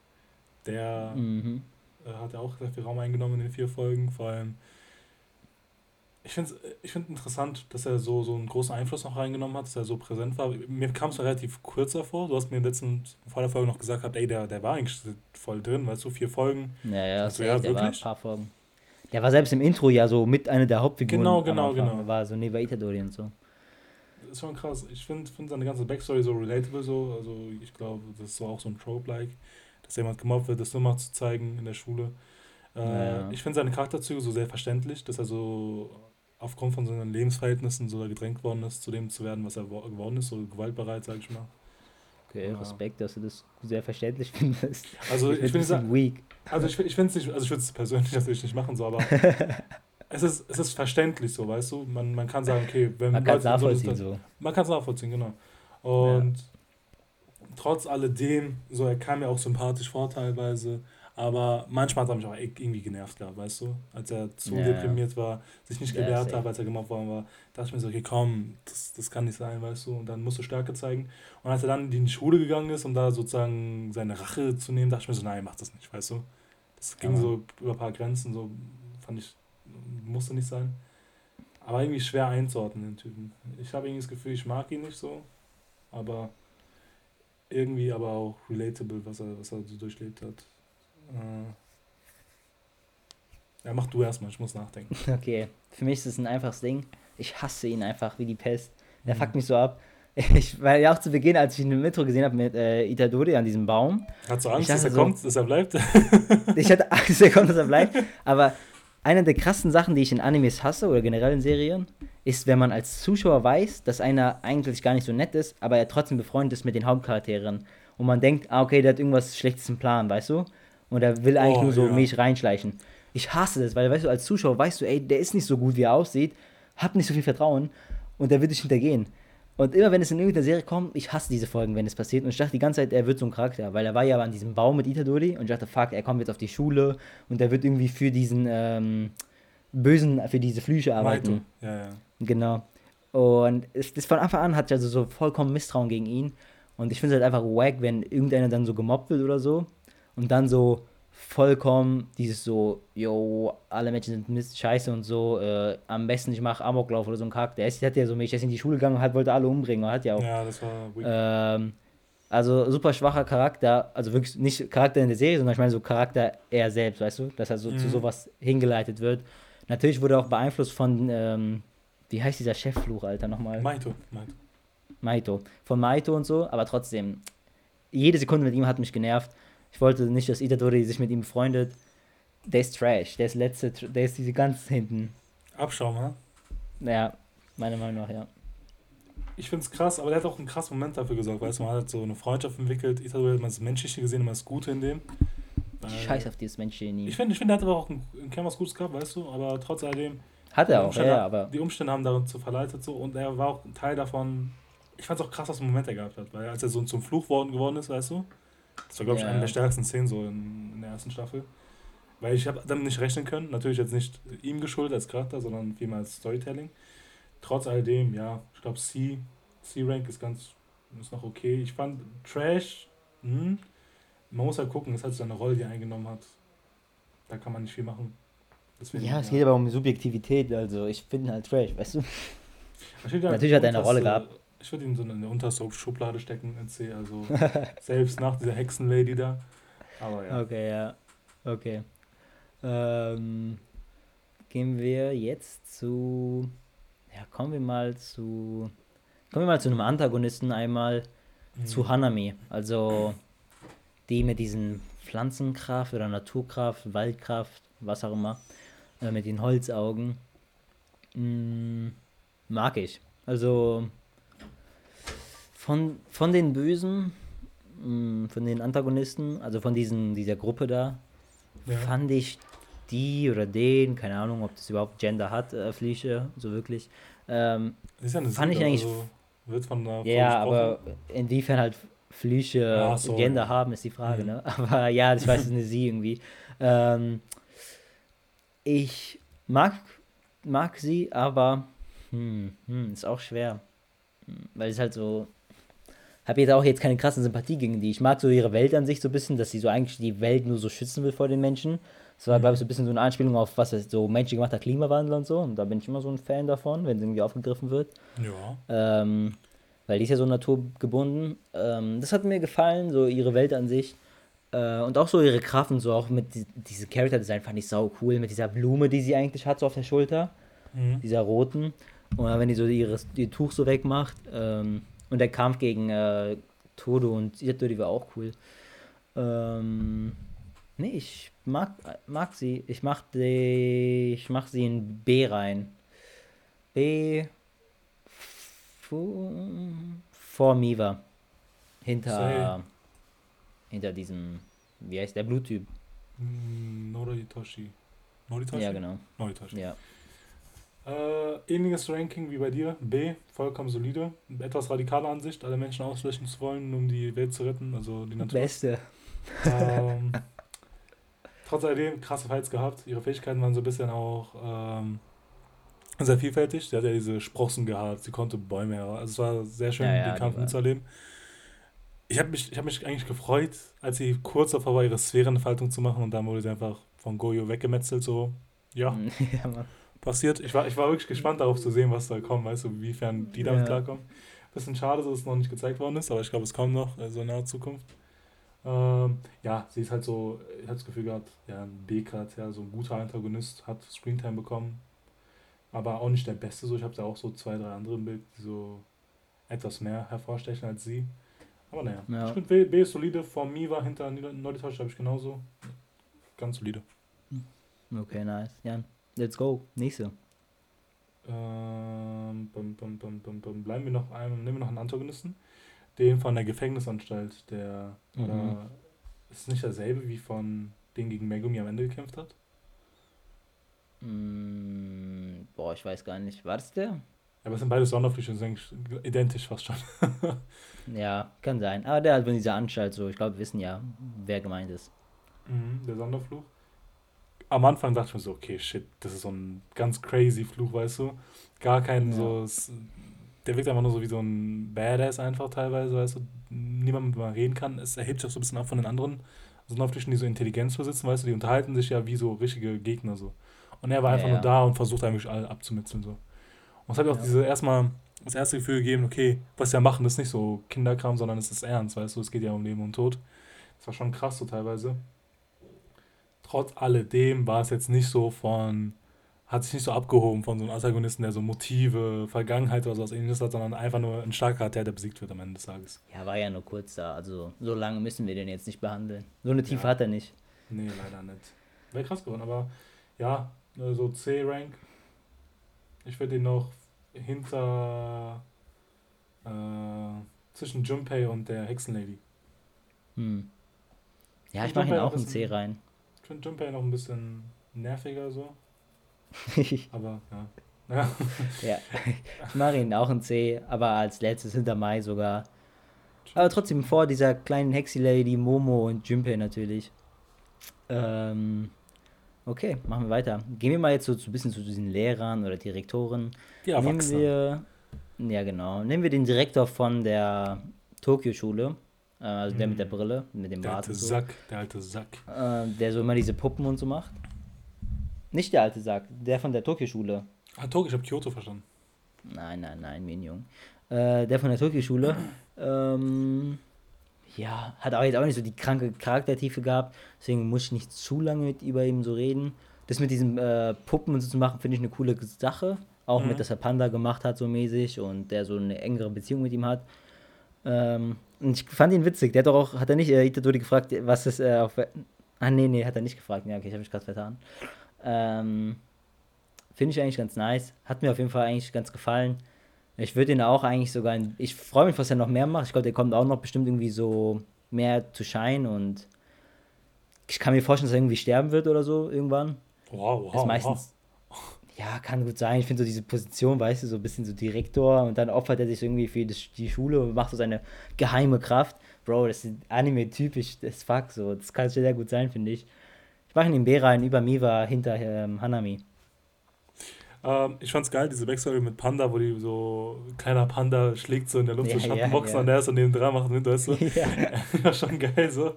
B: Der mhm. äh, hat ja auch sehr viel Raum eingenommen in den vier Folgen. Vor allem, ich finde es ich find interessant, dass er so, so einen großen Einfluss noch reingenommen hat, dass er so präsent war. Mir kam es relativ kurz davor. Du hast mir in der letzten, vor der Folge noch gesagt, gehabt, ey, der, der war eigentlich voll drin, weißt du, vier Folgen. Ja, ja,
A: also, ja der war ein paar Folgen. Der war selbst im Intro ja so mit einer der Hauptfiguren. Genau, genau, genau. Er war so Neva Itadori und so
B: ist schon krass. Ich finde find seine ganze Backstory so relatable so. Also ich glaube, das ist so auch so ein Trope-like, dass jemand gemobbt wird, das nur mal zu zeigen in der Schule. Äh, ja. Ich finde seine Charakterzüge so sehr verständlich, dass er so aufgrund von seinen Lebensverhältnissen so gedrängt worden ist, zu dem zu werden, was er geworden ist, so gewaltbereit, sage ich mal.
A: Okay, ja. Respekt, dass du das sehr verständlich findest.
B: Also
A: ich, ich
B: bin weak. Also ich, ich finde es nicht, also ich würde es persönlich natürlich nicht machen, so, aber es ist, es ist verständlich so, weißt du? Man, man kann sagen, okay, wenn man kann es nachvollziehen. So, so. Man kann es nachvollziehen, genau. Und ja. trotz alledem, so er kam mir auch sympathisch vor teilweise, aber manchmal hat er mich auch irgendwie genervt gehabt, weißt du? Als er zu ja, deprimiert war, sich nicht gewehrt hat, als er gemobbt worden war, dachte ich mir so, okay, komm, das, das kann nicht sein, weißt du? Und dann musst du Stärke zeigen. Und als er dann in die Schule gegangen ist, um da sozusagen seine Rache zu nehmen, dachte ich mir so, nein, mach das nicht, weißt du? Das ging ja. so über ein paar Grenzen, so fand ich musste nicht sein. Aber irgendwie schwer einzuordnen, den Typen. Ich habe irgendwie das Gefühl, ich mag ihn nicht so, aber irgendwie aber auch relatable, was er, was er so durchlebt hat. Äh ja, mach du erstmal, ich muss nachdenken.
A: Okay, für mich ist es ein einfaches Ding. Ich hasse ihn einfach wie die Pest. Der mhm. fuckt mich so ab. Ich, weil ja auch zu Beginn, als ich ihn im Metro gesehen habe mit äh, Itadori an diesem Baum. Hast du Angst, dass er so, kommt, dass er bleibt? ich hatte Angst, dass er kommt, dass er bleibt. Aber eine der krassen Sachen, die ich in Animes hasse oder generell in Serien, ist, wenn man als Zuschauer weiß, dass einer eigentlich gar nicht so nett ist, aber er trotzdem befreundet ist mit den Hauptcharakteren. Und man denkt, ah, okay, der hat irgendwas Schlechtes im Plan, weißt du? Und er will eigentlich
B: Oh,
A: nur so
B: ja.
A: mich reinschleichen. Ich hasse das, weil, weißt du, als Zuschauer weißt du, ey, der ist nicht so gut, wie er aussieht, hab nicht so viel Vertrauen und der wird dich hintergehen. Und immer wenn es in irgendeiner Serie kommt, ich hasse diese Folgen, wenn es passiert. Und ich dachte die ganze Zeit, er wird so ein Charakter, weil er war ja an diesem Baum mit Itadori und ich dachte, fuck, er kommt jetzt auf die Schule und er wird irgendwie für diesen ähm, Bösen, für diese Flüche arbeiten.
B: Ja, ja.
A: Genau. Und es, das von Anfang an hatte ich also so vollkommen Misstrauen gegen ihn. Und ich finde es halt einfach wack, wenn irgendeiner dann so gemobbt wird oder so. Und dann so vollkommen dieses so, yo, alle Menschen sind Mist, scheiße und so, äh, am besten ich mache Amoklauf oder so ein Charakter. Er ist- hat ja so mich, er ist in die Schule gegangen und hat, wollte alle umbringen und hat ja auch.
B: Ja, das war.
A: Ähm, also super schwacher Charakter, also wirklich nicht Charakter in der Serie, sondern ich meine so Charakter er selbst, weißt du, dass er so zu
B: Mhm.
A: sowas hingeleitet wird. Natürlich wurde er auch beeinflusst von, ähm, wie heißt dieser Cheffluch, Alter, nochmal?
B: Maito. Maito.
A: Maito. Von Maito und so, aber trotzdem, jede Sekunde mit ihm hat mich genervt. Ich wollte nicht, dass Itadori sich mit ihm befreundet. Der ist Trash, der ist letzte, der ist diese ganz hinten.
B: Abschaum, ha?
A: Ja, meiner Meinung nach, ja.
B: Ich find's krass, aber der hat auch einen krassen Moment dafür gesorgt, weißt du, man hat so eine Freundschaft entwickelt, Itadori hat man das Menschliche gesehen, immer das Gute in dem.
A: Scheiß auf dieses Mensch in ihm.
B: Ich finde, ich find, der hat aber auch einen, einen Kern was Gutes gehabt, weißt du, aber trotz alledem,
A: Hat er auch, ja,
B: Umstände,
A: ja, aber.
B: die Umstände haben dazu verleitet so und er war auch ein Teil davon. Ich fand's auch krass, was einen Moment er gehabt hat, weil als er so zum Fluch worden geworden ist, weißt du, das war, glaube ich,
A: Ja.
B: eine der stärksten Szenen so in, in der ersten Staffel. Weil ich habe damit nicht rechnen können, natürlich jetzt nicht ihm geschuldet als Charakter, sondern vielmehr als Storytelling. Trotz alledem, ja, ich glaube C, C-Rank ist ganz, ist noch okay. Ich fand Trash, hm, man muss halt gucken, es hat so eine Rolle, die er eingenommen hat. Da kann man nicht viel machen. Deswegen,
A: Ja, es geht aber um Subjektivitit, also ich finde ihn halt Trash, weißt du? Natürlich hat er eine Rolle gehabt.
B: Ich würde ihn so in der unterste Schublade stecken in C, also selbst nach dieser Hexenlady da. Aber ja.
A: Okay, ja. Okay. Ähm, gehen wir jetzt zu. Ja, kommen wir mal zu. Kommen wir mal zu einem Antagonisten einmal,
B: Mhm.
A: zu Hanami. Also die mit diesen Pflanzenkraft oder Naturkraft, Waldkraft, was auch immer, äh, mit den Holzaugen. Mm, mag ich. Also von, von den Bösen, mm, von den Antagonisten, also von diesen, dieser Gruppe da,
B: Ja.
A: fand ich die oder den, keine Ahnung, ob das überhaupt Gender hat, äh, Flieche, so wirklich. Ähm,
B: Das ist ja eine
A: fand ich
B: Siebe,
A: eigentlich-
B: Also wird von der
A: ja, aber inwiefern halt Flüche
B: Ja, so,
A: Gender haben, ist die Frage,
B: Mhm.
A: ne? Aber ja, ich weiß, es ist eine Sie irgendwie. Ähm, ich mag, mag sie, aber hm, hm, ist auch schwer. Hm, Weil es halt so. Habe jetzt auch jetzt keine krasse Sympathie gegen die. Ich mag so ihre Welt an sich so ein bisschen, dass sie so eigentlich die Welt nur so schützen will vor den Menschen. Das war,
B: Mhm.
A: glaube ich, so ein bisschen so eine Anspielung auf, was so menschengemachter Klimawandel und so. Und da bin ich immer so ein Fan davon, wenn es irgendwie aufgegriffen wird.
B: Ja.
A: Ähm, weil die ist ja so naturgebunden. Ähm, das hat mir gefallen, so ihre Welt an sich. Äh, und auch so ihre Kraft und so, auch mit die, diese Character Design fand ich sau cool, mit dieser Blume, die sie eigentlich hat, so auf der Schulter,
B: Mhm.
A: dieser roten. Und dann, wenn die so ihres, ihr Tuch so wegmacht. Ähm, und der Kampf gegen äh, Todo und Itadori war auch cool. Ähm, nee, ich mag, mag sie. Ich mach, die, ich mach sie in B rein. B. Vor, Miva. Hinter.
B: Sei.
A: Hinter diesem. Wie heißt der Bluttyp?
B: Mm, Noritoshi. Noritoshi?
A: Ja, genau.
B: Noritoshi.
A: Ja.
B: Äh, ähnliches Ranking wie bei dir. B, vollkommen solide. Etwas radikale Ansicht, alle Menschen auslöschen zu wollen, um die Welt zu retten, also die Natur.
A: Beste.
B: ähm, trotz alledem krasse Fights gehabt. Ihre Fähigkeiten waren so ein bisschen auch ähm, sehr vielfältig. Sie hat ja diese Sprossen gehabt, sie konnte Bäume. Also es war sehr schön,
A: Ja, ja,
B: den
A: die
B: Kampf mitzuerleben. Ich habe mich, ich hab mich eigentlich gefreut, als sie kurz davor war, ihre Sphärenentfaltung zu machen und dann wurde sie einfach von Goyo weggemetzelt, so. Ja,
A: ja, Mann.
B: Passiert. Ich war, ich war wirklich gespannt darauf zu sehen, was da kommt, weißt du, wiefern die damit
A: Ja.
B: klarkommen. Bisschen schade, dass es noch nicht gezeigt worden ist, aber ich glaube, es kommt noch, also in naher Zukunft. Ähm, ja, sie ist halt so, ich habe das Gefühl gehabt, ja, ein B-Grad, ja, so ein guter Antagonist, hat Screentime bekommen, aber auch nicht der Beste, so. Ich habe da auch so zwei, drei andere im Bild, die so etwas mehr hervorstechen als sie. Aber naja,
A: Ja.
B: ich finde B, B ist solide, vor Miva hinter Norditosh habe ich genauso. Ganz solide.
A: Okay, nice. Jan. Let's go. Nächste.
B: Ähm, bum, bum, bum, bum, bum. Bleiben wir noch einem, nehmen wir noch einen Antagonisten. Den von der Gefängnisanstalt, der
A: Mhm.
B: oder ist nicht derselbe wie von den gegen Megumi am Ende gekämpft hat.
A: Mm, boah, ich weiß gar nicht. War das der?
B: Aber es sind beide Sonderflüche, sind eigentlich identisch fast schon.
A: Ja, kann sein. Aber der hat von dieser Anstalt so. Ich glaube, wir wissen ja, wer gemeint ist.
B: Mhm, der Sonderfluch. Am Anfang dachte ich mir so, okay, shit, das ist so ein ganz crazy Fluch, weißt du? Gar kein
A: Ja.
B: so. Der wirkt einfach nur so wie so ein Badass einfach teilweise, weißt du? Niemand mit dem man reden kann. Es erhebt sich auch so ein bisschen ab von den anderen Sonderflüchen, die so Intelligenz besitzen, weißt du? Die unterhalten sich ja wie so richtige Gegner so. Und er war
A: Ja,
B: einfach
A: ja.
B: nur da und versucht eigentlich alle abzumetzeln so. Und es hat mir auch
A: Ja.
B: diese erstmal das erste Gefühl gegeben, okay, was sie ja machen, ist nicht so Kinderkram, sondern es ist ernst, weißt du? Es geht ja um Leben und Tod. Das war schon krass so teilweise trotz alledem war es jetzt nicht so von, hat sich nicht so abgehoben von so einem Antagonisten, der so Motive, Vergangenheit oder sowas ähnliches hat, sondern einfach nur ein starker Charakter, der besiegt wird am Ende des Tages.
A: Ja, war ja nur kurz da. Also, so lange müssen wir den jetzt nicht behandeln. So eine Tiefe
B: Ja.
A: hat er nicht.
B: Nee, leider nicht. Wäre krass geworden, aber ja, so C-Rank. Ich würde ihn noch hinter äh, zwischen Junpei und der Hexenlady.
A: Hm. Ja,
B: Ich
A: ich mache ihn auch in C
B: ein-
A: rein.
B: Ich finde Junpei noch ein bisschen nerviger so, aber ja. Ja,
A: ja, ich mache ihn auch in C, aber als letztes hinter Mai sogar. Aber trotzdem vor dieser kleinen Hexi-Lady, Momo und Junpei natürlich. Ähm, okay, machen wir weiter. Gehen wir mal jetzt so zu- ein bisschen zu diesen Lehrern oder Direktoren.
B: die
A: Nehmen wir, ja genau, nehmen wir den Direktor von der Tokio-Schule, also der mit der
B: Mm.
A: Brille, mit dem
B: Der
A: Bart
B: alte
A: und so,
B: Sack, der alte Sack.
A: äh, der so immer diese Puppen und so macht. Nicht der alte Sack, der von der Tokio-Schule.
B: Ah, Tokio, ich habe Kyoto verstanden.
A: Nein, nein, nein, Minion. Äh, der von der Tokio-Schule. Ähm, ja, hat auch jetzt auch nicht so die kranke Charaktertiefe gehabt. Deswegen muss ich nicht zu lange mit über ihm so reden. Das mit diesen äh, Puppen und so zu machen, finde ich eine coole Sache. Auch
B: Mhm.
A: mit, dass er Panda gemacht hat, so mäßig. Und der so eine engere Beziehung mit ihm hat. Ähm, und ich fand ihn witzig. Der hat doch auch, hat er nicht äh, Itadori gefragt, was ist äh, auf. Ah, nee, nee, hat er nicht gefragt. Ja, okay, ich habe mich gerade vertan. Ähm, Finde ich eigentlich ganz nice. Hat mir auf jeden Fall eigentlich ganz gefallen. Ich würde ihn auch eigentlich sogar. In, ich freue mich, was er noch mehr macht. Ich glaube, der kommt auch noch bestimmt irgendwie so mehr zu Shine und ich kann mir vorstellen, dass er irgendwie sterben wird oder so irgendwann.
B: Wow, wow,
A: Das ist meistens. Ja, kann gut sein. Ich finde so diese Position, weißt du, so ein bisschen so Direktor und dann opfert er sich irgendwie für die Schule und macht so seine geheime Kraft. Bro, das ist Anime-typisch, das fuck so. Das kann sehr gut sein, finde ich. Ich mache ihn in B rein, über Miwa, hinter ähm, Hanami.
B: Ähm, ich fand's geil, diese Backstory mit Panda, wo die so, kleiner Panda schlägt so in der Luft
A: Ja,
B: so
A: ja,
B: Schattenboxen
A: ja.
B: und der ist so neben dran macht mit, weißt du?
A: ja.
B: war schon geil so.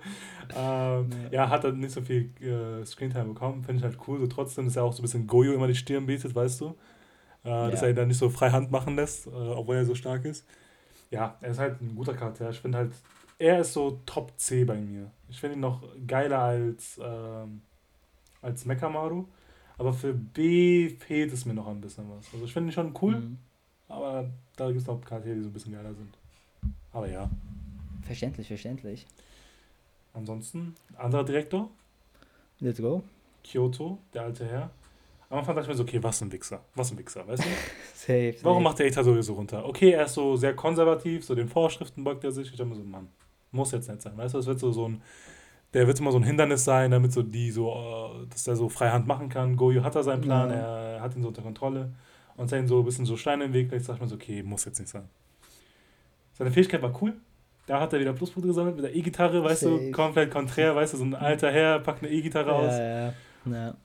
B: Ähm,
A: Ja.
B: hat er nicht so viel äh, Screentime bekommen, finde ich halt cool. So trotzdem, dass er auch so ein bisschen Goyo immer die Stirn bietet, weißt du? Äh, Dass
A: Ja.
B: er ihn dann nicht so frei Hand machen lässt, äh, obwohl er so stark ist. Ja, er ist halt ein guter Charakter. Ich finde halt, er ist so Top C bei mir. Ich finde ihn noch geiler als, ähm, als Mekamaru. Aber für B fehlt es mir noch ein bisschen was. Also ich finde ihn schon cool,
A: Mhm.
B: aber da gibt es noch Charaktere, die so ein bisschen geiler sind. Aber ja,
A: Verständlich, verständlich.
B: Ansonsten, anderer Direktor,
A: Let's go.
B: Kyoto, der alte Herr. Am Anfang dachte ich mir so, okay, was ein Wichser, was ein Wichser, weißt du?
A: Safe.
B: Warum
A: safe.
B: macht der Itadori so runter? Okay, er ist so sehr konservativ, so den Vorschriften beugt er sich. Ich dachte mir so, Mann, muss jetzt nicht sein, weißt du? Das wird so, so ein, der wird immer so ein Hindernis sein, damit so die so, äh, dass er so freihand machen kann. Goyo hat da seinen Plan,
A: Ja.
B: er hat ihn so unter Kontrolle. Und sein so ein bisschen so Steine im Weg legt, sagt man so, okay, muss jetzt nicht sein. Seine Fähigkeit war cool. Da hat er wieder Pluspunkte gesammelt mit der E-Gitarre, weißt
A: Safe.
B: du, komplett konträr, weißt du, so ein alter Herr packt eine E-Gitarre aus
A: Ja, ja. ja.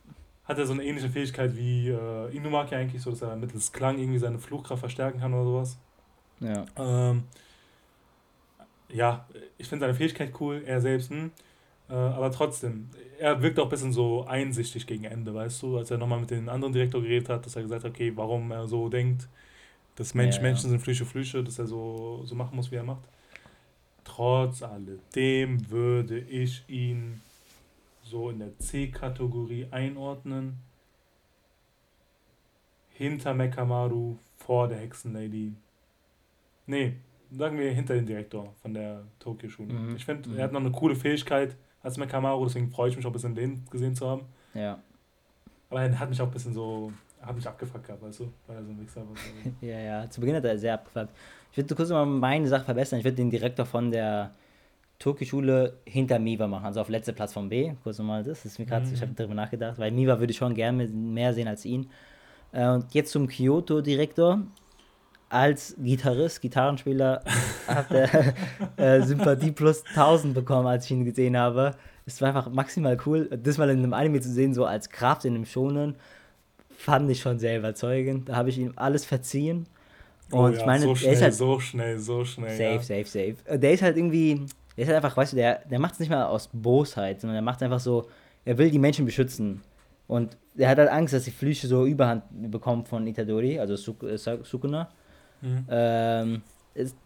B: hat er so eine ähnliche Fähigkeit wie äh, Inumaki eigentlich, so dass er mittels Klang irgendwie seine Fluchkraft verstärken kann oder sowas.
A: ja.
B: Ähm, ja, ich finde seine Fähigkeit cool, er selbst, hm, äh, aber trotzdem, er wirkt auch ein bisschen so einsichtig gegen Ende, weißt du, als er nochmal mit den anderen Direktor geredet hat, dass er gesagt hat, okay, warum er so denkt, dass Mensch,
A: ja.
B: Menschen sind Flüche, Flüche, dass er so, so machen muss, wie er macht. Trotz alledem würde ich ihn so in der C-Kategorie einordnen. Hinter Mekamaru, vor der Hexenlady. Nee, sagen wir hinter dem Direktor von der Tokio-Schule.
A: Mhm,
B: Ich finde,
A: mhm.
B: er hat noch eine coole Fähigkeit als Mekamaru, deswegen freue ich mich auch ein bisschen den gesehen zu haben.
A: ja.
B: Aber er hat mich auch ein bisschen so, hat mich abgefuckt gehabt, weißt du, weil er so ein Wichser war.
A: ja, ja, zu Beginn hat er sehr abgefuckt. Ich würde kurz mal meine Sache verbessern. Ich würde den Direktor von der Türkischschule hinter Miva machen, also auf letzter Platz von B. Kurz nochmal das, das ist mir gerade, mhm. ich habe darüber nachgedacht, weil Miva würde ich schon gerne mehr sehen als ihn. Äh, und jetzt zum Kyoto-Direktor. Als Gitarrist, Gitarrenspieler, hat er äh, Sympathie plus 1000 bekommen, als ich ihn gesehen habe. Es war einfach maximal cool, das mal in einem Anime zu sehen, so als Kraft in einem Shonen, fand ich schon sehr überzeugend. Da habe ich ihm alles verziehen.
B: Oh Und oh ja, ich meine, so schnell, halt, so schnell, so schnell.
A: Safe, ja. safe, safe. Der ist halt irgendwie, der ist halt einfach, weißt du, der, der macht es nicht mal aus Bosheit, sondern er macht es einfach so, er will die Menschen beschützen. Und er hat halt Angst, dass die Flüche so Überhand bekommen von Itadori, also äh, Sukuna. Mhm. Ähm,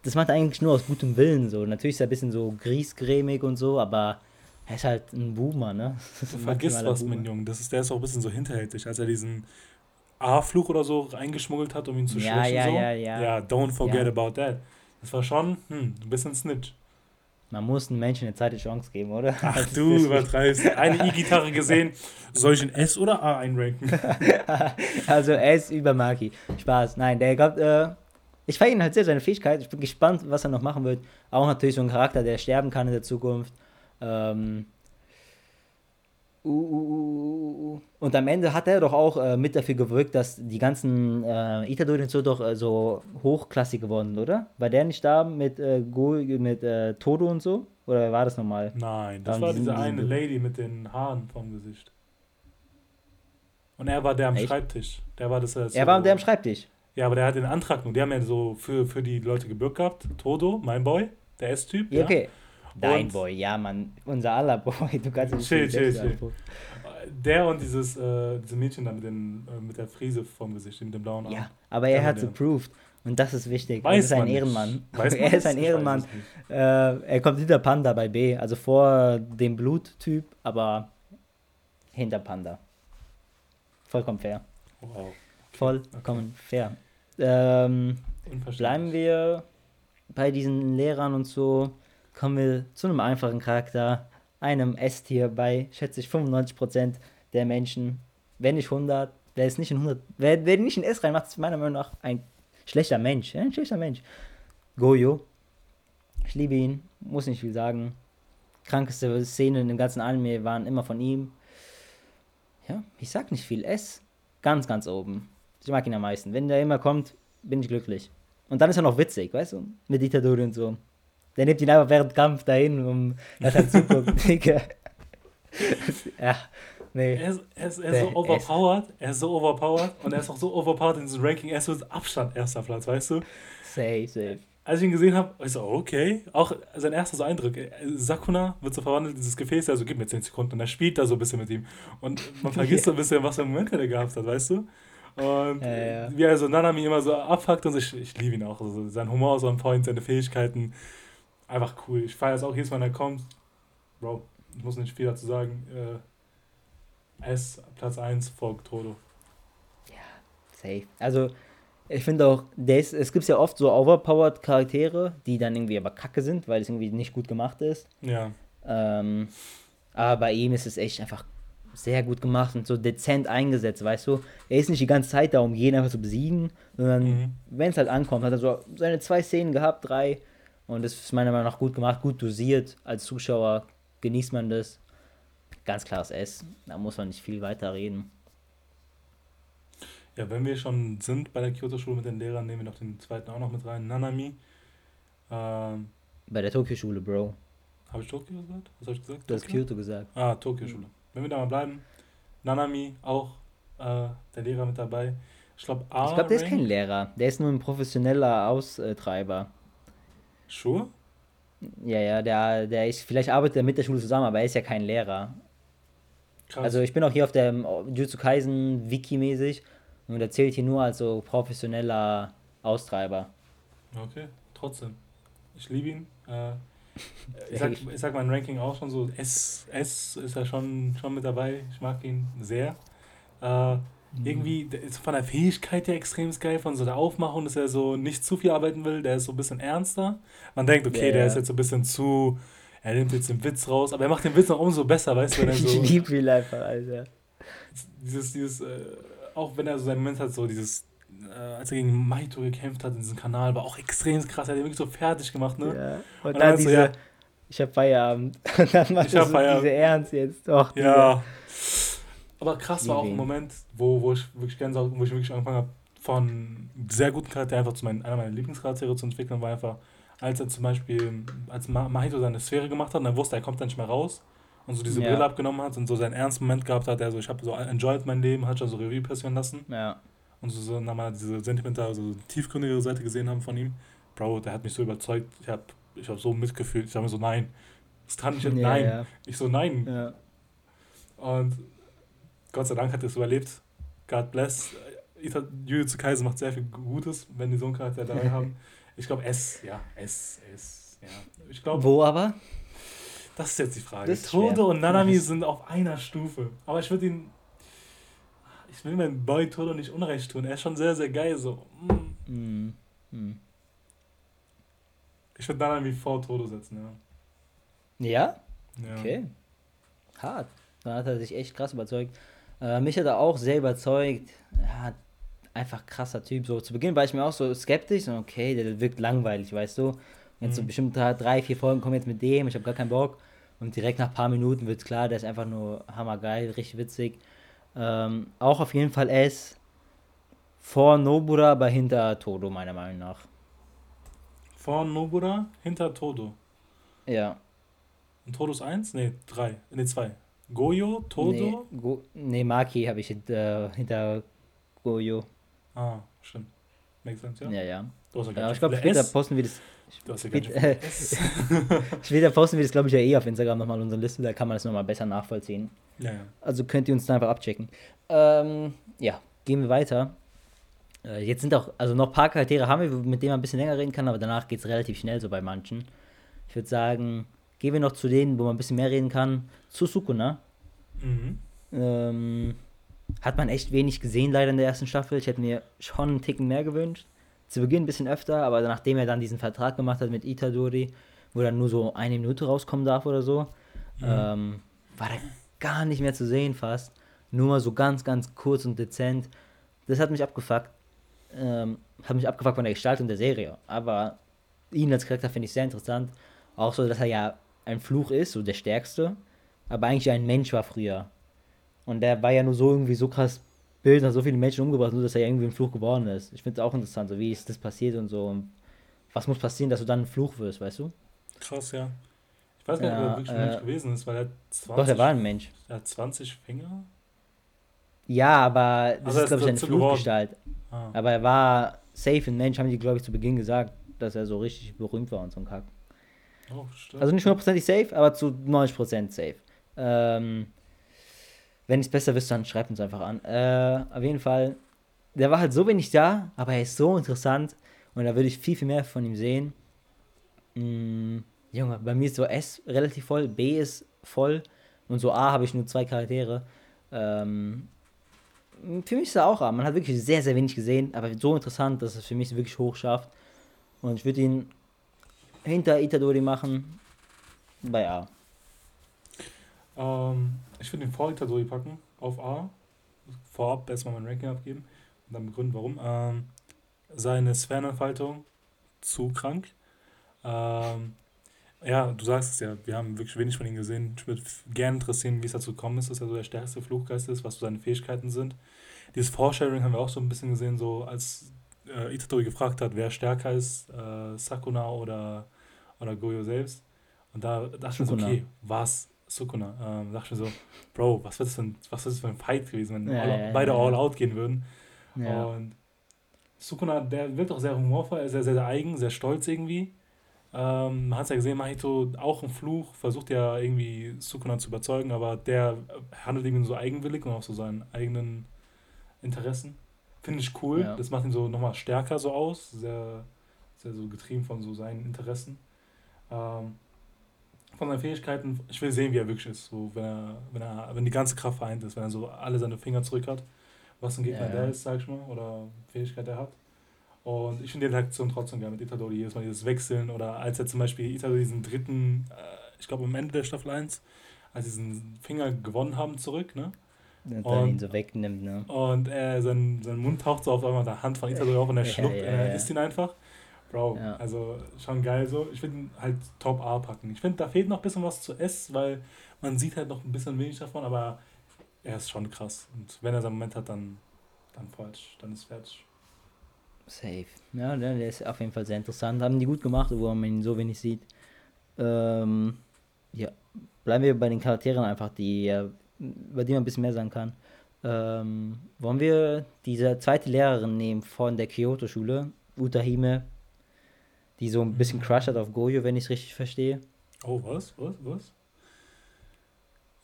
A: das macht er eigentlich nur aus gutem Willen so. Natürlich ist er ein bisschen so griesgrämig und so, aber er ist halt ein Boomer, ne?
B: Du vergisst was, mein Junge. Das ist, der ist auch ein bisschen so hinterhältig, als er diesen A-Fluch oder so reingeschmuggelt hat, um ihn zu ja, schwächen. Ja, so. ja, ja. Ja, don't forget ja. about that. Das war schon hm, ein bisschen Snitch.
A: Man muss einem Menschen eine zweite Chance geben, oder?
B: Ach du übertreibst. Eine E-Gitarre gesehen. Soll ich in S oder A einranken?
A: also S über Maki. Spaß. Nein, der kommt, äh, ich feiere ihn halt sehr, seine Fähigkeit. Ich bin gespannt, was er noch machen wird. Auch natürlich so ein Charakter, der sterben kann in der Zukunft. Ähm, uh, uh, uh, und am Ende hat er doch auch äh, mit dafür gewirkt, dass die ganzen äh, Itadori und so doch äh, so hochklassig geworden sind, oder? War der nicht da mit, äh, Go, mit äh, Todo und so? Oder war das nochmal?
B: Nein, das war diese eine Lady mit den Haaren vom Gesicht. Und er war der am Echt? Schreibtisch. Der war das.
A: So er war der am Schreibtisch.
B: Ja, aber der hat den Antrag nur. Die haben ja so für, für die Leute gebürgt gehabt. Todo, mein Boy, der S-Typ. Ja, okay.
A: Dein und Boy, ja, Mann. Unser aller Boy. Du kannst nicht chill, chill, chill.
B: Der und dieses äh, diese Mädchen da mit, den, äh, mit der Frise vom Gesicht, mit dem blauen Auge.
A: Ja, aber er hat es approved. Und das ist wichtig. Weiß er ist ein Ehrenmann. er ist ein Ehrenmann. Äh, er kommt hinter Panda bei B. Also vor dem Bluttyp, aber hinter Panda. Vollkommen fair. Wow. Vollkommen okay. fair. Ähm, bleiben wir bei diesen Lehrern und so kommen wir zu einem einfachen Charakter, einem S-Tier bei, schätze ich, 95% der Menschen. Wenn nicht 100, wer ist nicht in 100, wer, wer nicht in S reinmacht, ist meiner Meinung nach ein schlechter Mensch. Ein schlechter Mensch. Goyo. Ich liebe ihn, muss nicht viel sagen. Krankeste Szenen im ganzen Anime waren immer von ihm. Ja, ich sag nicht viel. S, ganz, ganz oben. Ich mag ihn am meisten. Wenn der immer kommt, bin ich glücklich. Und dann ist er noch witzig, weißt du? Mit Itadori und so. Der nimmt ihn einfach während Kampf dahin, um dass er zuguckt.
B: ja, nee. Er ist, er ist, er ist so overpowered, er ist so overpowered und er ist auch so overpowered in diesem Ranking, er ist so Abstand erster Platz, weißt du? Safe, safe. Als ich ihn gesehen habe, ich so, okay. Auch sein erster so Eindruck, äh, Sakuna wird so verwandelt in dieses Gefäß, also gib mir 10 Sekunden und er spielt da so ein bisschen mit ihm. Und man vergisst so ein bisschen, was für Momente der gehabt hat, weißt du? Und ja, ja. wie er so Nanami immer so abfuckt und so, ich, ich liebe ihn auch. Also sein Humor ist on point, seine Fähigkeiten einfach cool. Ich feiere es auch jedes Mal, wenn er kommt. Bro, ich muss nicht viel dazu sagen. Äh, S, Platz 1 folgt Todo.
A: Ja, safe. Also, ich finde auch, ist, es gibt ja oft so overpowered Charaktere, die dann irgendwie aber kacke sind, weil es irgendwie nicht gut gemacht ist. Ja. Ähm, aber bei ihm ist es echt einfach sehr gut gemacht und so dezent eingesetzt, weißt du? Er ist nicht die ganze Zeit da, um jeden einfach zu besiegen, sondern mhm. wenn es halt ankommt, hat er so seine zwei Szenen gehabt, drei, und das ist meiner Meinung nach gut gemacht, gut dosiert. Als Zuschauer genießt man das. Ganz klares S. Da muss man nicht viel weiter reden.
B: Ja, wenn wir schon sind bei der Kyoto-Schule mit den Lehrern, nehmen wir noch den zweiten auch noch mit rein. Nanami.
A: Ähm, bei der Tokio-Schule, Bro.
B: Habe ich Tokio gesagt? Was habe ich gesagt?
A: Du hast Kyoto gesagt.
B: Ah, Tokio-Schule. Mhm. Wenn wir da mal bleiben. Nanami, auch äh, der Lehrer mit dabei. Ich glaube,
A: Ich glaube, der ist kein Lehrer. Der ist nur ein professioneller Austreiber. Schuhe? Ja, ja, der, der ist, vielleicht arbeitet er mit der Schule zusammen, aber er ist ja kein Lehrer. Krass. Also ich bin auch hier auf der Jutsu Kaisen Wiki-mäßig und er zählt hier nur als so professioneller Austreiber.
B: Okay, trotzdem. Ich liebe ihn. Äh, ich, sag, ich sag mein Ranking auch schon so, S, S ist er schon, schon mit dabei. Ich mag ihn sehr. Äh. Irgendwie von der Fähigkeit her extrem geil, von so der Aufmachung, dass er so nicht zu viel arbeiten will, der ist so ein bisschen ernster. Man denkt, okay, yeah. der ist jetzt so ein bisschen zu, er nimmt jetzt den Witz raus, aber er macht den Witz noch umso besser, weißt du, wenn er so. Ich liebe ihn einfach, Alter. dieses, dieses, äh, auch wenn er so seinen Moment hat, so dieses, äh, als er gegen Maito gekämpft hat in diesem Kanal, war auch extrem krass. Er hat ihn wirklich so fertig gemacht, ne? Ja. Und, und dann,
A: dann diese, so, ja, ich hab Feierabend. Und dann macht er so diese Ernst jetzt. Doch,
B: ja. Aber krass war auch ein Moment, wo, wo ich wirklich Gänsehaut, wo ich wirklich angefangen habe, von sehr guten Charakter einfach zu meinen, einer meiner Lieblingscharaktere zu entwickeln, war einfach, als er zum Beispiel, als Mahito seine Sphäre gemacht hat und er wusste, er kommt dann nicht mehr raus und so diese ja. Brille abgenommen hat und so seinen ernsten Moment gehabt hat, der so, ich habe so enjoyed mein Leben, hat schon so Revue passieren lassen. Ja. Und so, so nochmal diese sentimentale, so tiefgründigere Seite gesehen haben von ihm. Bro, der hat mich so überzeugt, ich habe ich hab so mitgefühlt, ich habe mir so, nein, das kann ich nicht, ja, nein. Ja. Ich so, nein. Und Gott sei Dank hat er es überlebt. God bless. Jujutsu Kaisen macht sehr viel Gutes, wenn die so einen Charakter dabei haben. Ich glaube S, ja, S, S, ja. Ich glaub,
A: Wo aber?
B: Das ist jetzt die Frage. Todo und Nanami sind auf einer Stufe. Aber ich würde ihn. Ich will meinem Boy Todo nicht unrecht tun. Er ist schon sehr, sehr geil. So. Mm. Mm. Ich würde Nanami vor Todo setzen, ja.
A: Ja? ja. Okay. Hart. Da hat er sich echt krass überzeugt. Äh, mich hat er auch sehr überzeugt. Ja, einfach krasser Typ. So zu Beginn war ich mir auch so skeptisch und okay, der wirkt langweilig, weißt du. Jetzt mhm. so bestimmt drei, vier Folgen kommen jetzt mit dem, ich habe gar keinen Bock. Und direkt nach ein paar Minuten wird klar, der ist einfach nur hammergeil, richtig witzig. Ähm, auch auf jeden Fall S. Vor Nobura, aber hinter Todo, meiner Meinung nach.
B: Vor Nobura, hinter Todo.
A: Ja.
B: Und Todo ist 1? Ne, 3. Ne, 2. Goyo, Todo?
A: Nee, Go nee Maki habe ich hinter, hinter Goyo.
B: Ah, stimmt. Makes sense, ja?
A: Ja, ja. ja ich glaube, später S. posten wir das. Du hast ja äh, Später posten wir das, glaube ich, ja eh auf Instagram nochmal unsere Liste, da kann man das nochmal besser nachvollziehen.
B: Ja, ja.
A: Also könnt ihr uns da einfach abchecken. Ähm, ja, gehen wir weiter. Äh, jetzt sind auch, also noch ein paar Charaktere haben wir, mit denen man ein bisschen länger reden kann, aber danach geht es relativ schnell so bei manchen. Ich würde sagen, gehen wir noch zu denen, wo man ein bisschen mehr reden kann. Zu Sukuna. Mhm. Ähm, hat man echt wenig gesehen leider in der ersten Staffel. Ich hätte mir schon einen Ticken mehr gewünscht. Zu Beginn ein bisschen öfter, aber nachdem er dann diesen Vertrag gemacht hat mit Itadori, wo dann nur so eine Minute rauskommen darf oder so, mhm. ähm, war er gar nicht mehr zu sehen fast. Nur mal so ganz, ganz kurz und dezent. Das hat mich abgefuckt. Ähm, hat mich abgefuckt von der Gestaltung der Serie. Aber ihn als Charakter finde ich sehr interessant. Auch so, dass er ja ein Fluch ist, so der stärkste, aber eigentlich ein Mensch war früher. Und der war ja nur so irgendwie so krass Bild, hat so viele Menschen umgebracht, nur dass er irgendwie ein Fluch geworden ist. Ich finde es auch interessant, so wie ist das passiert und so. Und was muss passieren, dass du dann ein Fluch wirst, weißt du?
B: Krass, ja. Ich weiß gar nicht, ob er wirklich ein Mensch äh, gewesen ist, weil er
A: 20. Doch, er war ein Mensch.
B: Er hat 20 Finger?
A: Ja, aber das also ist, glaube ich, eine Fluchgestalt. Ah. Aber er war safe ein Mensch, haben die, glaube ich, zu Beginn gesagt, dass er so richtig berühmt war und so ein Kack. Oh, also nicht hundertprozentig safe, aber zu 90% safe. Ähm, wenn ich es besser wisst, dann schreibt uns einfach an. Äh, auf jeden Fall, der war halt so wenig da, aber er ist so interessant und da würde ich viel, viel mehr von ihm sehen. Mm, Junge, bei mir ist so S relativ voll, B ist voll und so A habe ich nur zwei Charaktere. Ähm, für mich ist er auch A. Man hat wirklich sehr, sehr wenig gesehen, aber so interessant, dass es für mich wirklich hoch schafft. Und ich würde ihn hinter Itadori machen bei A.
B: Ähm, ich würde den vor Itadori packen, auf A. Vorab erstmal mein Ranking abgeben und dann begründen, warum. Ähm, seine Sphärenentfaltung zu krank. Ähm, ja, du sagst es ja, wir haben wirklich wenig von ihm gesehen. Ich würde gerne interessieren, wie es dazu gekommen ist, dass er so der stärkste Fluchgeist ist, was so seine Fähigkeiten sind. Dieses Foresharing haben wir auch so ein bisschen gesehen, so als äh, Itadori gefragt hat, wer stärker ist, äh, Sakuna oder, oder Goyo selbst. Und da dachte ich mir so, okay, was Sukuna. Ähm, dachte ich mir so, Bro, was wird das für ein, was wird das für ein Fight gewesen, wenn ja, all, ja, beide ja. all out gehen würden. Und Sukuna, der wirkt auch sehr humorvoll, sehr, sehr, sehr eigen, sehr stolz irgendwie. Ähm, man hat ja gesehen, Mahito auch ein Fluch, versucht ja irgendwie Sukuna zu überzeugen, aber der handelt irgendwie so eigenwillig und auch so seinen eigenen Interessen. Finde ich cool. Ja. Das macht ihn so nochmal stärker so aus. Sehr, sehr so getrieben von so seinen Interessen. Ähm, von seinen Fähigkeiten, ich will sehen, wie er wirklich ist. So, wenn, er, wenn, er, wenn die ganze Kraft vereint ist, wenn er so alle seine Finger zurück hat, was ein Gegner ja. der ist, sag ich mal, oder Fähigkeit er hat. Und ich finde die Interaktion trotzdem gerne mit Itadori, jedes Mal dieses Wechseln oder als er zum Beispiel Itadori diesen dritten, äh, ich glaube am Ende der Staffel 1, als sie diesen Finger gewonnen haben zurück, ne?
A: Und dann ihn so wegnimmt, ne?
B: Und äh, sein, sein Mund taucht so auf einmal der Hand von Itadori auf und er schluckt, ja, ja, ja. er isst ihn einfach. Bro, ja. also schon geil so. Ich finde halt top A packen. Ich finde, da fehlt noch ein bisschen was zu S, weil man sieht halt noch ein bisschen wenig davon, aber er ist schon krass. Und wenn er seinen Moment hat, dann, dann falsch, dann ist fertig.
A: Safe. Ja, der ist auf jeden Fall sehr interessant. Haben die gut gemacht, wo man ihn so wenig sieht. Ähm, ja, bleiben wir bei den Charakteren einfach, die, über die man ein bisschen mehr sagen kann. Ähm, wollen wir diese zweite Lehrerin nehmen von der Kyoto-Schule, Utahime, die so ein bisschen mhm. Crush hat auf Goyo, wenn ich es richtig verstehe.
B: Oh, was? Was? Was?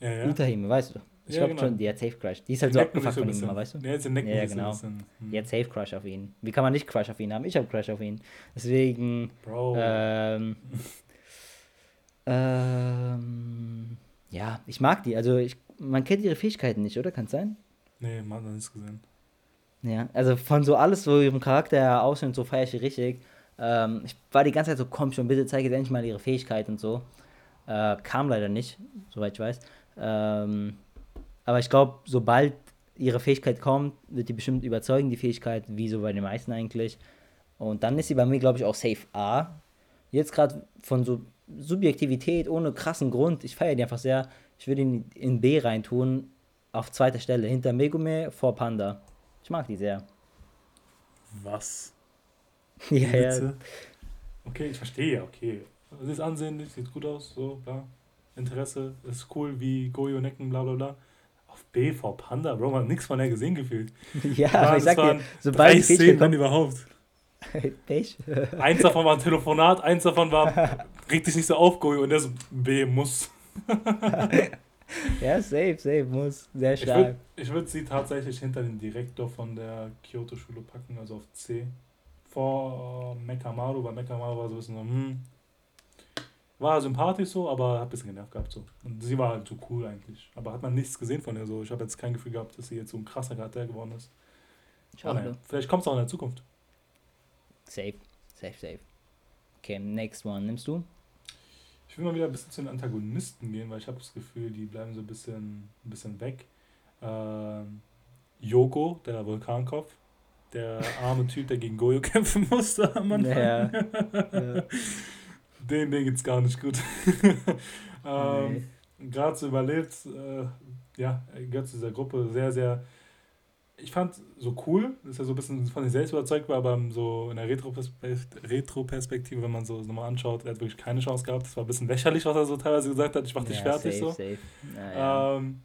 A: Ja, ja. Utahime, weißt du? Ich ja, glaube genau. schon, die hat Safe Crush. Die ist halt die so abgefuckt von ihm immer, weißt du? Ja, jetzt ja, ja genau. Hm. Die hat Safe Crush auf ihn. Wie kann man nicht Crush auf ihn haben? Ich habe Crush auf ihn. Deswegen. Bro. Ähm, ähm, ja, ich mag die. Also, ich, man kennt ihre Fähigkeiten nicht, oder? Kann es sein?
B: Nee, man hat noch nichts gesehen.
A: Ja, also von so alles, so ihrem Charakter aussehen, so feiere ich sie richtig. Ähm, ich war die ganze Zeit so, komm schon, bitte zeige endlich mal ihre Fähigkeit und so. Äh, kam leider nicht, soweit ich weiß. Ähm, aber ich glaube, sobald ihre Fähigkeit kommt, wird die bestimmt überzeugen, die Fähigkeit, wie so bei den meisten eigentlich. Und dann ist sie bei mir, glaube ich, auch Safe A. Jetzt gerade von so Subjektivität ohne krassen Grund, ich feiere die einfach sehr. Ich würde ihn in B reintun, auf zweiter Stelle, hinter Megume vor Panda. Ich mag die sehr.
B: Was? ja, ja. Okay, ich verstehe, okay. Sie ist ansehnlich, sieht gut aus, so, klar. Interesse, ist cool, wie Goyo Necken, bla bla bla. Auf B vor Panda, Bro, man hat nichts von der gesehen gefühlt. Ja, aber ich sag dir, sobald drei Szenen dann überhaupt. Pech. eins davon war ein Telefonat, eins davon war, reg dich nicht so auf, Goyo, und der so, B muss.
A: ja, safe, safe, muss. Sehr stark.
B: Ich würde würd sie tatsächlich hinter den Direktor von der Kyoto-Schule packen, also auf C. Vor Mekamaru, weil Mekamaru war so ein bisschen so, hm, war sympathisch so, aber hat ein bisschen genervt gehabt so. Und sie war halt so cool eigentlich. Aber hat man nichts gesehen von ihr so. Ich habe jetzt kein Gefühl gehabt, dass sie jetzt so ein krasser Charakter geworden ist. Schade. Naja, vielleicht kommt es auch in der Zukunft.
A: Safe, safe, safe. Okay, next one. Nimmst du?
B: Ich will mal wieder ein bisschen zu den Antagonisten gehen, weil ich habe das Gefühl, die bleiben so ein bisschen, ein bisschen weg. Ähm, Yoko, der Vulkankopf, der arme Typ, der gegen Goyo kämpfen musste am Anfang. Ja. ja. Den, den geht's gar nicht gut. ähm, nee. Gerade so überlebt, äh, ja, gehört zu dieser Gruppe sehr, sehr. Ich fand so cool, dass er so ein bisschen von sich selbst überzeugt war, aber so in der Retro-Perspektive, wenn man so nochmal anschaut, er hat wirklich keine Chance gehabt. Das war ein bisschen lächerlich, was er so teilweise gesagt hat. Ich mach dich ja, fertig safe, so. Safe. Ja, ähm,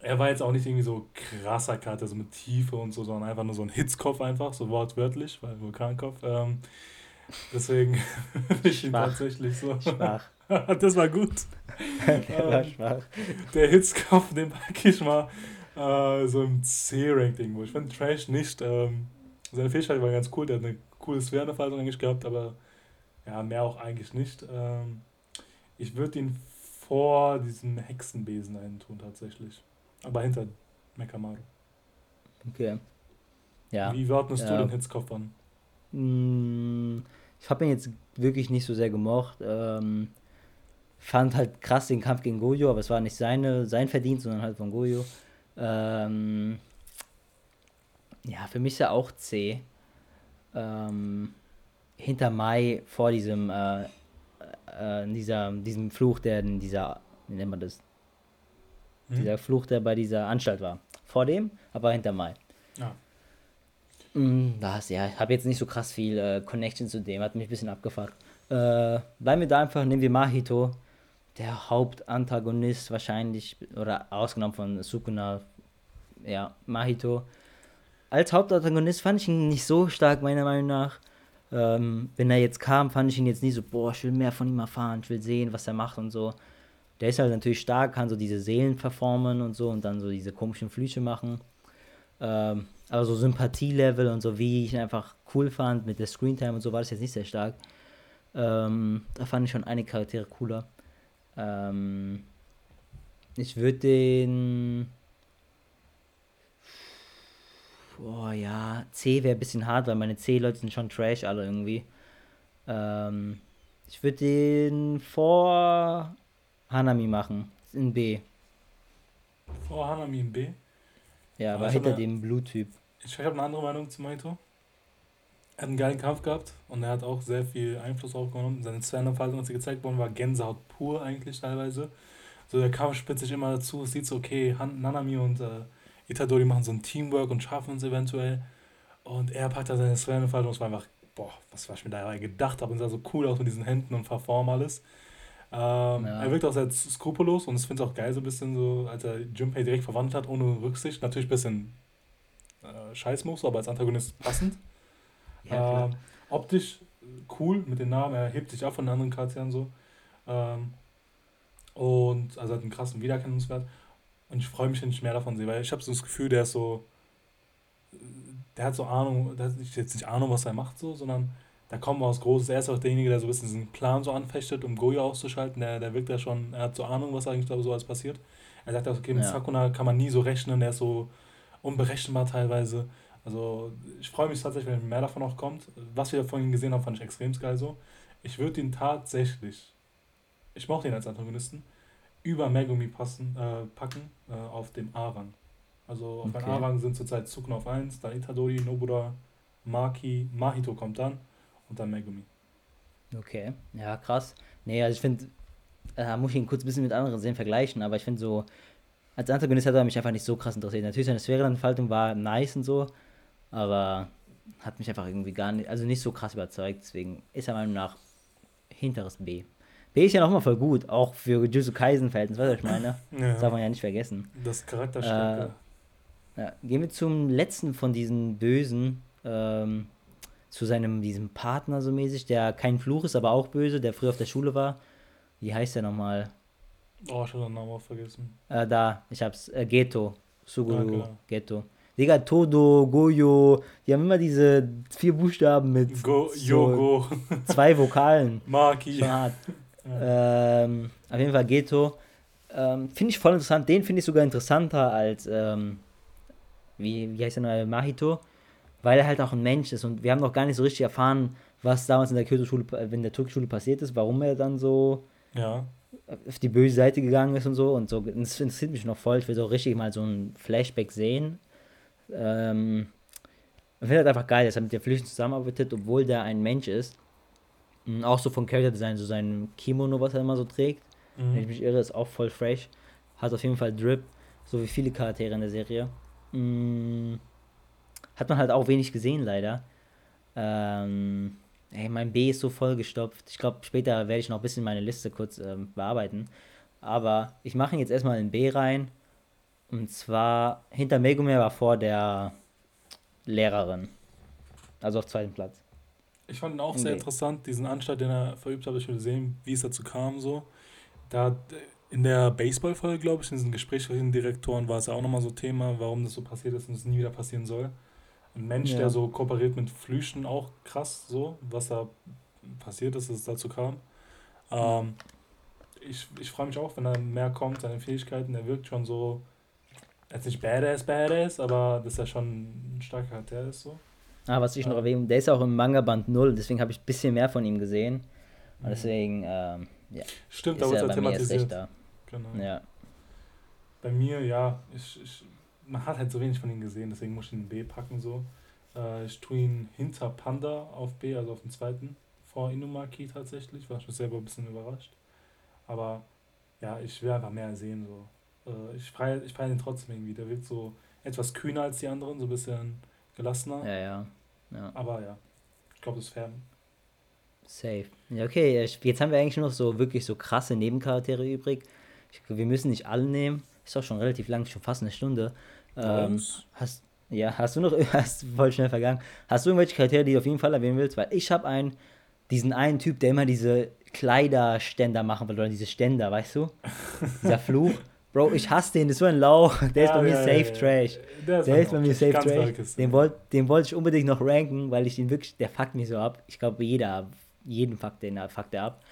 B: er war jetzt auch nicht irgendwie so krasser Kater, so mit Tiefe und so, sondern einfach nur so ein Hitzkopf einfach, so wortwörtlich, weil Vulkankopf. Ähm, Deswegen ich ihn tatsächlich so. Schwach. das war gut. der war ähm, schwach. Der Hitzkopf, den packe ich mal äh, so im C-Ranking, wo ich finde Trash nicht. Ähm, seine Fähigkeit war ganz cool, der hat eine coole Sphärenfaltung eigentlich gehabt, aber ja, mehr auch eigentlich nicht. Ähm, ich würde ihn vor diesem Hexenbesen eintun tatsächlich. Aber hinter Mekamaru.
A: Okay. Ja.
B: Wie ordnest ja. du den Hitzkopf an?
A: Mm, ich habe ihn jetzt wirklich nicht so sehr gemocht. Ähm, fand halt krass den Kampf gegen Gojo, aber es war nicht seine, sein Verdienst, sondern halt von Gojo. Ähm, ja, für mich ist er auch C. Ähm, hinter Mai vor diesem, äh, äh, dieser, diesem Fluch, der in dieser, wie nennt man das? Hm? Dieser Fluch, der bei dieser Anstalt war. Vor dem, aber hinter Mai. Ja. Mm, was, ja, ich habe jetzt nicht so krass viel äh, Connection zu dem, hat mich ein bisschen abgefuckt. Äh, bleiben wir da einfach, nehmen wir Mahito, der Hauptantagonist wahrscheinlich, oder ausgenommen von Sukuna, ja, Mahito. Als Hauptantagonist fand ich ihn nicht so stark, meiner Meinung nach. Ähm, wenn er jetzt kam, fand ich ihn jetzt nicht so, boah, ich will mehr von ihm erfahren, ich will sehen, was er macht und so. Der ist halt natürlich stark, kann so diese Seelen performen und so und dann so diese komischen Flüche machen. Ähm, aber so Sympathielevel und so, wie ich ihn einfach cool fand mit der Screentime und so, war das jetzt nicht sehr stark. Ähm, da fand ich schon einige Charaktere cooler. Ähm, ich würde den. Boah, ja, C wäre ein bisschen hart, weil meine C-Leute sind schon Trash alle irgendwie. Ähm, ich würde den vor Hanami machen. In B.
B: Vor Hanami in B.
A: Ja, aber hinter dem Bluttyp.
B: Ich, habe eine andere Meinung zu Mahito. Er hat einen geilen Kampf gehabt und er hat auch sehr viel Einfluss aufgenommen. Seine Stand-Up-Haltung, als sie gezeigt worden war, Gänsehaut pur eigentlich teilweise. So der Kampf spitzt sich immer dazu, es sieht so, okay, Han Nanami und äh, Itadori machen so ein Teamwork und schaffen es eventuell. Und er packt da seine Stand-Up-Haltung und es war einfach, boah, was, was ich mir da gedacht habe und sah so cool aus mit diesen Händen und Verform alles. Ähm, ja. Er wirkt auch sehr skrupellos und ich finde es auch geil, so ein bisschen so, als er Junpei direkt verwandelt hat, ohne Rücksicht. Natürlich ein bisschen äh, Scheißmoves, aber als Antagonist passend. Ja, äh, optisch cool mit den Namen, er hebt sich ab von den anderen Charakteren so. Ähm, und also hat einen krassen Wiedererkennungswert. Und ich freue mich, wenn ich mehr davon sehe, weil ich habe so das Gefühl, der ist so. Der hat so Ahnung, der hat jetzt nicht Ahnung, was er macht, so, sondern da kommt was Großes. Er ist auch derjenige, der so ein bisschen diesen Plan so anfechtet, um Goyo auszuschalten. Der, der wirkt ja schon, er hat so Ahnung, was eigentlich da so alles passiert. Er sagt auch, okay, mit ja. Sakuna kann man nie so rechnen, der ist so unberechenbar teilweise. Also ich freue mich tatsächlich, wenn mehr davon auch kommt. Was wir vorhin gesehen haben, fand ich extrem geil so. Ich würde ihn tatsächlich, ich mochte ihn als Antagonisten, über Megumi passen, äh, packen äh, auf dem A-Rang. Also auf okay. dem A-Rang sind zurzeit Sukuna auf 1, dann Itadori, Nobura, Maki, Mahito kommt dann und dann Megumi.
A: Okay, ja, krass. Nee, also ich finde, da äh, muss ich ihn kurz ein bisschen mit anderen Serien vergleichen, aber ich finde so, als Antagonist hat er mich einfach nicht so krass interessiert. Natürlich seine Sphärenentfaltung war nice und so, aber hat mich einfach irgendwie gar nicht, also nicht so krass überzeugt, deswegen ist er meiner Meinung nach hinteres B. B ist ja noch mal voll gut, auch für Jujutsu Kaisen Verhältnis, weißt du, was ich meine? Ja. Das darf man ja nicht vergessen. Das Charakterstärke. Äh, ja. Gehen wir zum letzten von diesen Bösen, ähm, zu seinem, diesem Partner so mäßig, der kein Fluch ist, aber auch böse, der früher auf der Schule war. Wie heißt der nochmal?
B: Oh, ich habe den Namen auch vergessen.
A: Äh, da, ich hab's. Äh, Geto. Suguru ja, genau. Geto. Digga, Todo, Goyo, die haben immer diese vier Buchstaben mit Go, so zwei Vokalen. Maki. Ja. Ähm, auf jeden Fall Geto. Ähm, finde ich voll interessant. Den finde ich sogar interessanter als, ähm, wie, wie heißt der neue Mahito? weil er halt auch ein Mensch ist und wir haben noch gar nicht so richtig erfahren, was damals in der Kyoto-Schule, wenn der Türkschule passiert ist, warum er dann so ja. auf die böse Seite gegangen ist und so und so. Das interessiert mich noch voll. Ich will so richtig mal so ein Flashback sehen. Ähm, ich finde halt einfach geil, dass er mit der Flüchtling zusammenarbeitet, obwohl der ein Mensch ist. Und auch so vom Character Design, so sein Kimono, was er immer so trägt. Mhm. Wenn ich mich irre, ist auch voll fresh. Hat auf jeden Fall Drip, so wie viele Charaktere in der Serie. Mhm. Hat man halt auch wenig gesehen, leider. Ähm, ey, mein B ist so vollgestopft. Ich glaube, später werde ich noch ein bisschen meine Liste kurz ähm, bearbeiten. Aber ich mache ihn jetzt erstmal in B rein. Und zwar hinter Megumi war vor der Lehrerin. Also auf zweiten Platz.
B: Ich fand ihn auch in sehr interessant, diesen Anstalt, den er verübt hat. Ich will sehen, wie es dazu kam. So. Da in der Baseball-Folge, glaube ich, in diesem Gespräch mit den Direktoren war es ja auch nochmal so Thema, warum das so passiert ist und es nie wieder passieren soll ein Mensch, ja. der so kooperiert mit Flüchten, auch krass, so, was da passiert ist, dass es dazu kam. Ähm, ich ich freue mich auch, wenn er mehr kommt, seine Fähigkeiten, er wirkt schon so, jetzt nicht badass, badass, aber dass er schon ein starker Charakter ist, so.
A: Ah, was ich noch erwähnen, der ist auch im Manga-Band 0, deswegen habe ich ein bisschen mehr von ihm gesehen. Und mhm. deswegen, ähm, ja. Stimmt, da wird er
B: thematisiert. Da. Genau. Ja. Bei mir, ja, ich, ich man hat halt so wenig von ihm gesehen, deswegen muss ich ihn in B packen so. Äh, ich tue ihn hinter Panda auf B, also auf dem zweiten, vor Inumaki tatsächlich, war ich selber ein bisschen überrascht. Aber ja, ich will einfach mehr sehen so. Äh, ich feiere ich feier ihn trotzdem irgendwie, der wirkt so etwas kühner als die anderen, so ein bisschen gelassener. Ja, ja. ja. Aber ja, ich glaube, das ist fair.
A: Safe. Ja, okay, jetzt haben wir eigentlich noch so wirklich so krasse Nebencharaktere übrig. Ich, wir müssen nicht alle nehmen. Ist auch schon relativ lang, schon fast eine Stunde. Ähm, hast, ja, hast du noch, hast voll schnell vergangen. Hast du irgendwelche Charaktere, die du auf jeden Fall erwähnen willst? Weil ich habe einen, diesen einen Typ, der immer diese Kleiderständer machen will, oder diese Ständer, weißt du? Dieser Fluch. Bro, ich hasse den, das ist so ein Lauch. Der ja, ist bei mir ja, safe trash. Der ist, der ist bei mir safe trash. Den wollte den wollt ich unbedingt noch ranken, weil ich den wirklich, der fuckt mich so ab. Ich glaube, jeder, jeden fuckt den fuckt der ab.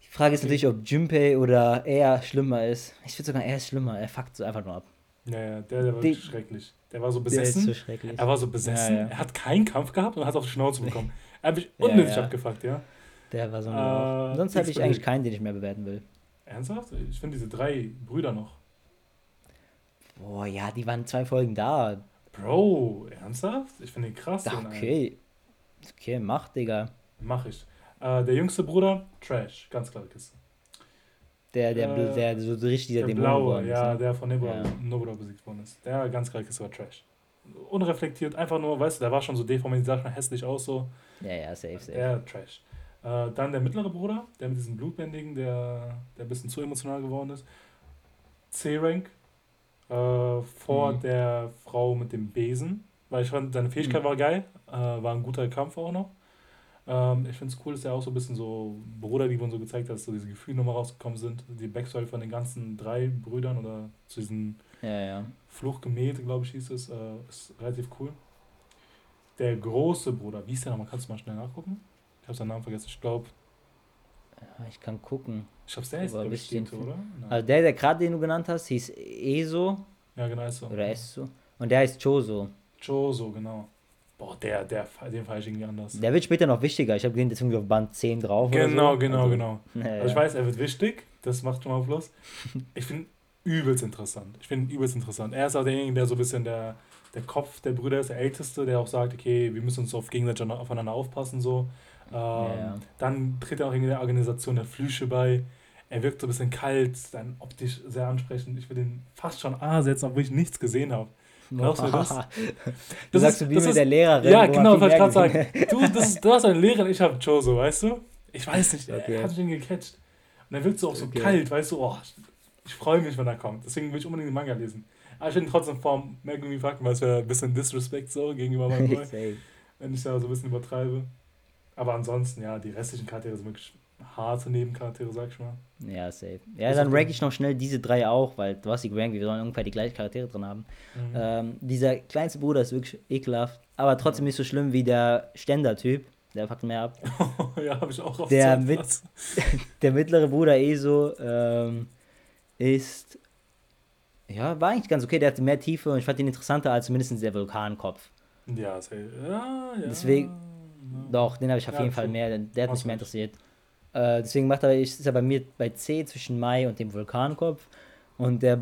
A: Die Frage ist natürlich, ob Junpei oder er schlimmer ist. Ich würde sogar, er ist schlimmer. Er fuckt so einfach nur ab.
B: Ja, ja, der, der war wirklich schrecklich. Der war so besessen. So er war so besessen. Ja, ja. Er hat keinen Kampf gehabt und hat auf die Schnauze bekommen. Er hat mich unnötig ja, abgefuckt, ja. Der war so
A: ein äh, Sonst habe ich eigentlich keinen, den ich mehr bewerten will.
B: Ernsthaft? Ich finde diese drei Brüder noch.
A: Boah, ja, die waren zwei Folgen da.
B: Bro, ernsthaft? Ich finde den krass.
A: Okay. Okay, mach, Digga.
B: Mach ich. Äh, der jüngste Bruder, Trash, ganz klare Kiste.
A: Der, der, äh, der so richtig
B: dieser der Dämon blaue, ist, ja, ne? der von Nebula, ja. Nebula besiegt worden ist. Der ganz klare Kiste war Trash. Unreflektiert, einfach nur, weißt du, der war schon so deformiert, sah schon hässlich aus so.
A: Ja, ja, safe, safe.
B: Der Trash. Äh, dann der mittlere Bruder, der mit diesem Blutbändigen, der, der ein bisschen zu emotional geworden ist. C-Rank. Äh, vor mhm. der Frau mit dem Besen. Weil ich fand, seine Fähigkeit mhm. war geil. Äh, war ein guter Kampf auch noch. Ähm, ich finde es cool, dass er auch so ein bisschen so Bruder, die man so gezeigt hat, dass so diese Gefühle nochmal rausgekommen sind. Die Backstory von den ganzen drei Brüdern oder zu diesen
A: ja, ja.
B: Fluchgemälde, glaube ich, hieß es, äh, ist relativ cool. Der große Bruder, wie ist der nochmal? Kannst du mal schnell nachgucken? Ich habe seinen Namen vergessen. Ich glaube.
A: Ja, ich kann gucken.
B: Ich der ist, glaube
A: ich, den, oder? Nein. Also der, der gerade den du genannt hast, hieß Eso.
B: Ja, genau, Eso.
A: Oder Eso. Und der heißt Choso.
B: Choso, genau. Boah, der, der, den fahre ich irgendwie anders.
A: Der wird später noch wichtiger. Ich habe gesehen, irgendwie auf Band 10 drauf.
B: Genau, so. genau, also, genau. Ja, also ich weiß, er wird wichtig. Das macht schon mal Plus. Ich finde übelst interessant. Ich finde übelst interessant. Er ist auch derjenige, der so ein bisschen der, der Kopf der Brüder ist, der Älteste, der auch sagt, okay, wir müssen uns auf gegenseitig aufeinander aufpassen. so. Ähm, ja, Dann tritt er auch in der Organisation der Flüche bei. Er wirkt so ein bisschen kalt, dann optisch sehr ansprechend. Ich will den fast schon A setzen, obwohl ich nichts gesehen habe. Glaubst du das? das
A: du sagst ist, wie mit der Lehrerin.
B: Ja, genau, wollte ich gerade sagen. Du, das du hast eine Lehrerin, ich habe Choso, weißt du? Ich weiß nicht, okay. er hat ihn gecatcht. Und er wirkt so auch so okay. kalt, weißt du? Oh, ich freue mich, wenn er kommt. Deswegen will ich unbedingt den Manga lesen. Aber ich finde trotzdem vom Megumi Fakten, weil es ja ein bisschen Disrespect so gegenüber meinem Boy. wenn ich da so ein bisschen übertreibe. Aber ansonsten, ja, die restlichen Charaktere sind wirklich harte Nebencharaktere, sag ich mal.
A: Ja, safe. Ja, dann rank ich noch schnell diese drei auch, weil du hast die gerankt, wir sollen ungefähr die gleichen Charaktere drin haben. Mhm. Ähm, dieser kleinste Bruder ist wirklich ekelhaft, aber trotzdem nicht so schlimm wie der Ständer-Typ. Der packt mehr ab.
B: ja, habe ich auch auf
A: der, mit, der mittlere Bruder Eso ähm, ist. Ja, war eigentlich ganz okay. Der hatte mehr Tiefe und ich fand ihn interessanter als mindestens der Vulkankopf.
B: Ja, ja, ja.
A: Deswegen, doch, den habe ich auf ja, jeden Fall mehr. Der hat mich mehr interessiert. Äh, deswegen macht er, ist er bei mir bei C zwischen Mai und dem Vulkankopf. Und der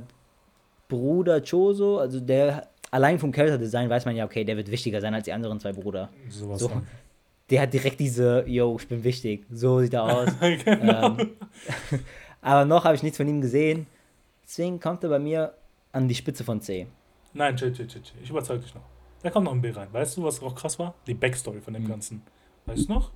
A: Bruder Choso, also der allein vom Charakterdesign weiß man ja, okay, der wird wichtiger sein als die anderen zwei Brüder.
B: Sowas so,
A: der hat direkt diese, yo, ich bin wichtig. So sieht er aus. genau. ähm, aber noch habe ich nichts von ihm gesehen. Deswegen kommt er bei mir an die Spitze von C.
B: Nein, chill, chill, chill. Ich überzeuge dich noch. Der kommt noch ein B rein. Weißt du, was auch krass war? Die Backstory von dem mhm. Ganzen. Weißt du noch?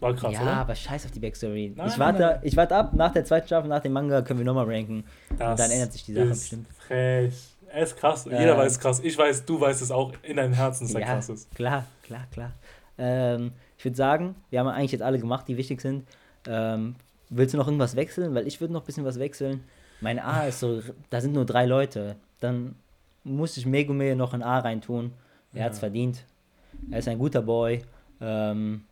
B: War krass,
A: ja,
B: oder?
A: aber scheiß auf die Backstory. Nein, ich, warte, nein. ich warte ab, nach der zweiten Staffel, nach dem Manga können wir nochmal ranken. Das und dann ändert sich die Sache
B: ist bestimmt. Frech. Er ist krass. Äh, Jeder weiß krass. Ich weiß, du weißt es auch in deinem Herzen, dass er ja, krass ist.
A: Klar, klar, klar. Ähm, ich würde sagen, wir haben eigentlich jetzt alle gemacht, die wichtig sind. Ähm, willst du noch irgendwas wechseln? Weil ich würde noch ein bisschen was wechseln. Mein A ist so, da sind nur drei Leute. Dann muss ich Megume noch ein A reintun. Er ja. hat es verdient. Er ist ein guter Boy. Ähm,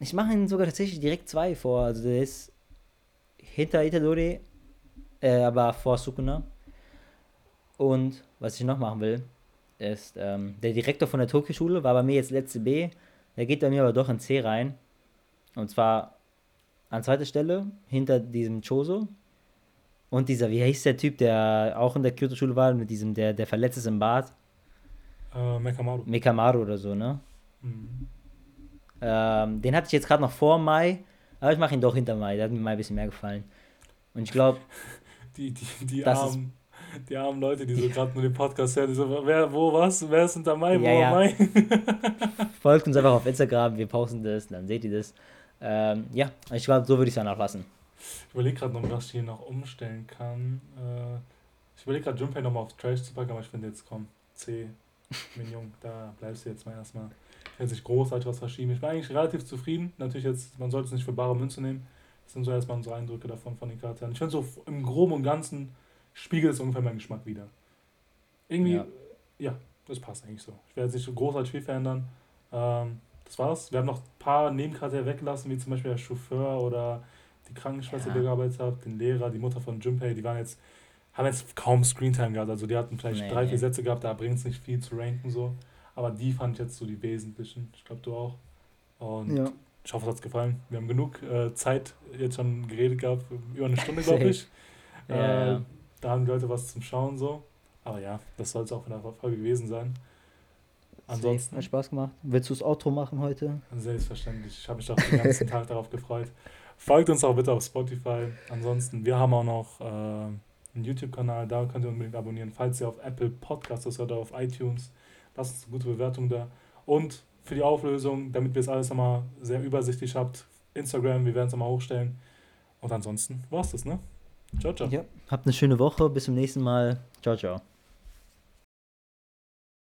A: ich mache ihn sogar tatsächlich direkt zwei vor. Also der ist hinter Itadori, äh, aber vor Sukuna. Und was ich noch machen will, ist, ähm, der Direktor von der Tokio-Schule war bei mir jetzt letzte B. Der geht bei mir aber doch in C rein. Und zwar an zweiter Stelle, hinter diesem Choso. Und dieser, wie hieß der Typ, der auch in der Kyoto-Schule war, mit diesem, der, der verletzt ist im Bad?
B: Äh, Mekamaru.
A: Mekamaru oder so, ne? Mhm. Ähm, den hatte ich jetzt gerade noch vor Mai, aber ich mache ihn doch hinter Mai. Der hat mir Mai ein bisschen mehr gefallen. Und ich glaube.
B: Die, die, die, armen, die armen Leute, die so gerade nur den Podcast hören, die so, wer, wo, was, wer ist hinter Mai, wo, ja, ja. Mai?
A: Folgt uns einfach auf Instagram, wir posten das, dann seht ihr das. Ähm, ja, ich glaube, so würde ich es dann auch lassen.
B: Ich überlege gerade noch, was ich hier noch umstellen kann. Äh, ich überlege gerade, Junpei nochmal auf Trash zu packen, aber ich finde jetzt, komm, C, Minion, da bleibst du jetzt mal erstmal hätte sich großartig was verschieben. Ich war eigentlich relativ zufrieden. Natürlich jetzt, man sollte es nicht für bare Münze nehmen. Das sind so erstmal unsere Eindrücke davon von den Charakteren. Ich finde so im Groben und Ganzen spiegelt es ungefähr meinen Geschmack wieder. Irgendwie, ja, ja das passt eigentlich so. Ich werde so großartig viel verändern. Ähm, das war's. Wir haben noch ein paar Nebencharaktere weggelassen, wie zum Beispiel der Chauffeur oder die Krankenschwester, ja. die gearbeitet hat, den Lehrer, die Mutter von Junpei, die waren jetzt, haben jetzt kaum Screentime gehabt. Also die hatten vielleicht nee, drei, nee. vier Sätze gehabt, da bringt es nicht viel zu ranken so. Aber die fand ich jetzt so die wesentlichen. Ich glaube, du auch. Und ja. ich hoffe, es hat gefallen. Wir haben genug äh, Zeit jetzt schon geredet gehabt, über eine Stunde, glaube ich. ja, äh, da haben die Leute was zum Schauen so. Aber ja, das soll es auch von der Folge gewesen sein.
A: Ansonsten. Hat Spaß gemacht. Willst du das Outro machen heute?
B: Selbstverständlich. Ich habe mich auch den ganzen Tag darauf gefreut. Folgt uns auch bitte auf Spotify. Ansonsten, wir haben auch noch äh, einen YouTube-Kanal, da könnt ihr unbedingt abonnieren. Falls ihr auf Apple Podcasts oder auf iTunes, lasst uns eine gute Bewertung da. Und für die Auflösung, damit ihr es alles einmal sehr übersichtlich habt, Instagram, wir werden es einmal hochstellen. Und ansonsten war es das, ne?
A: Ciao, ciao. Ja, habt eine schöne Woche. Bis zum nächsten Mal. Ciao, ciao.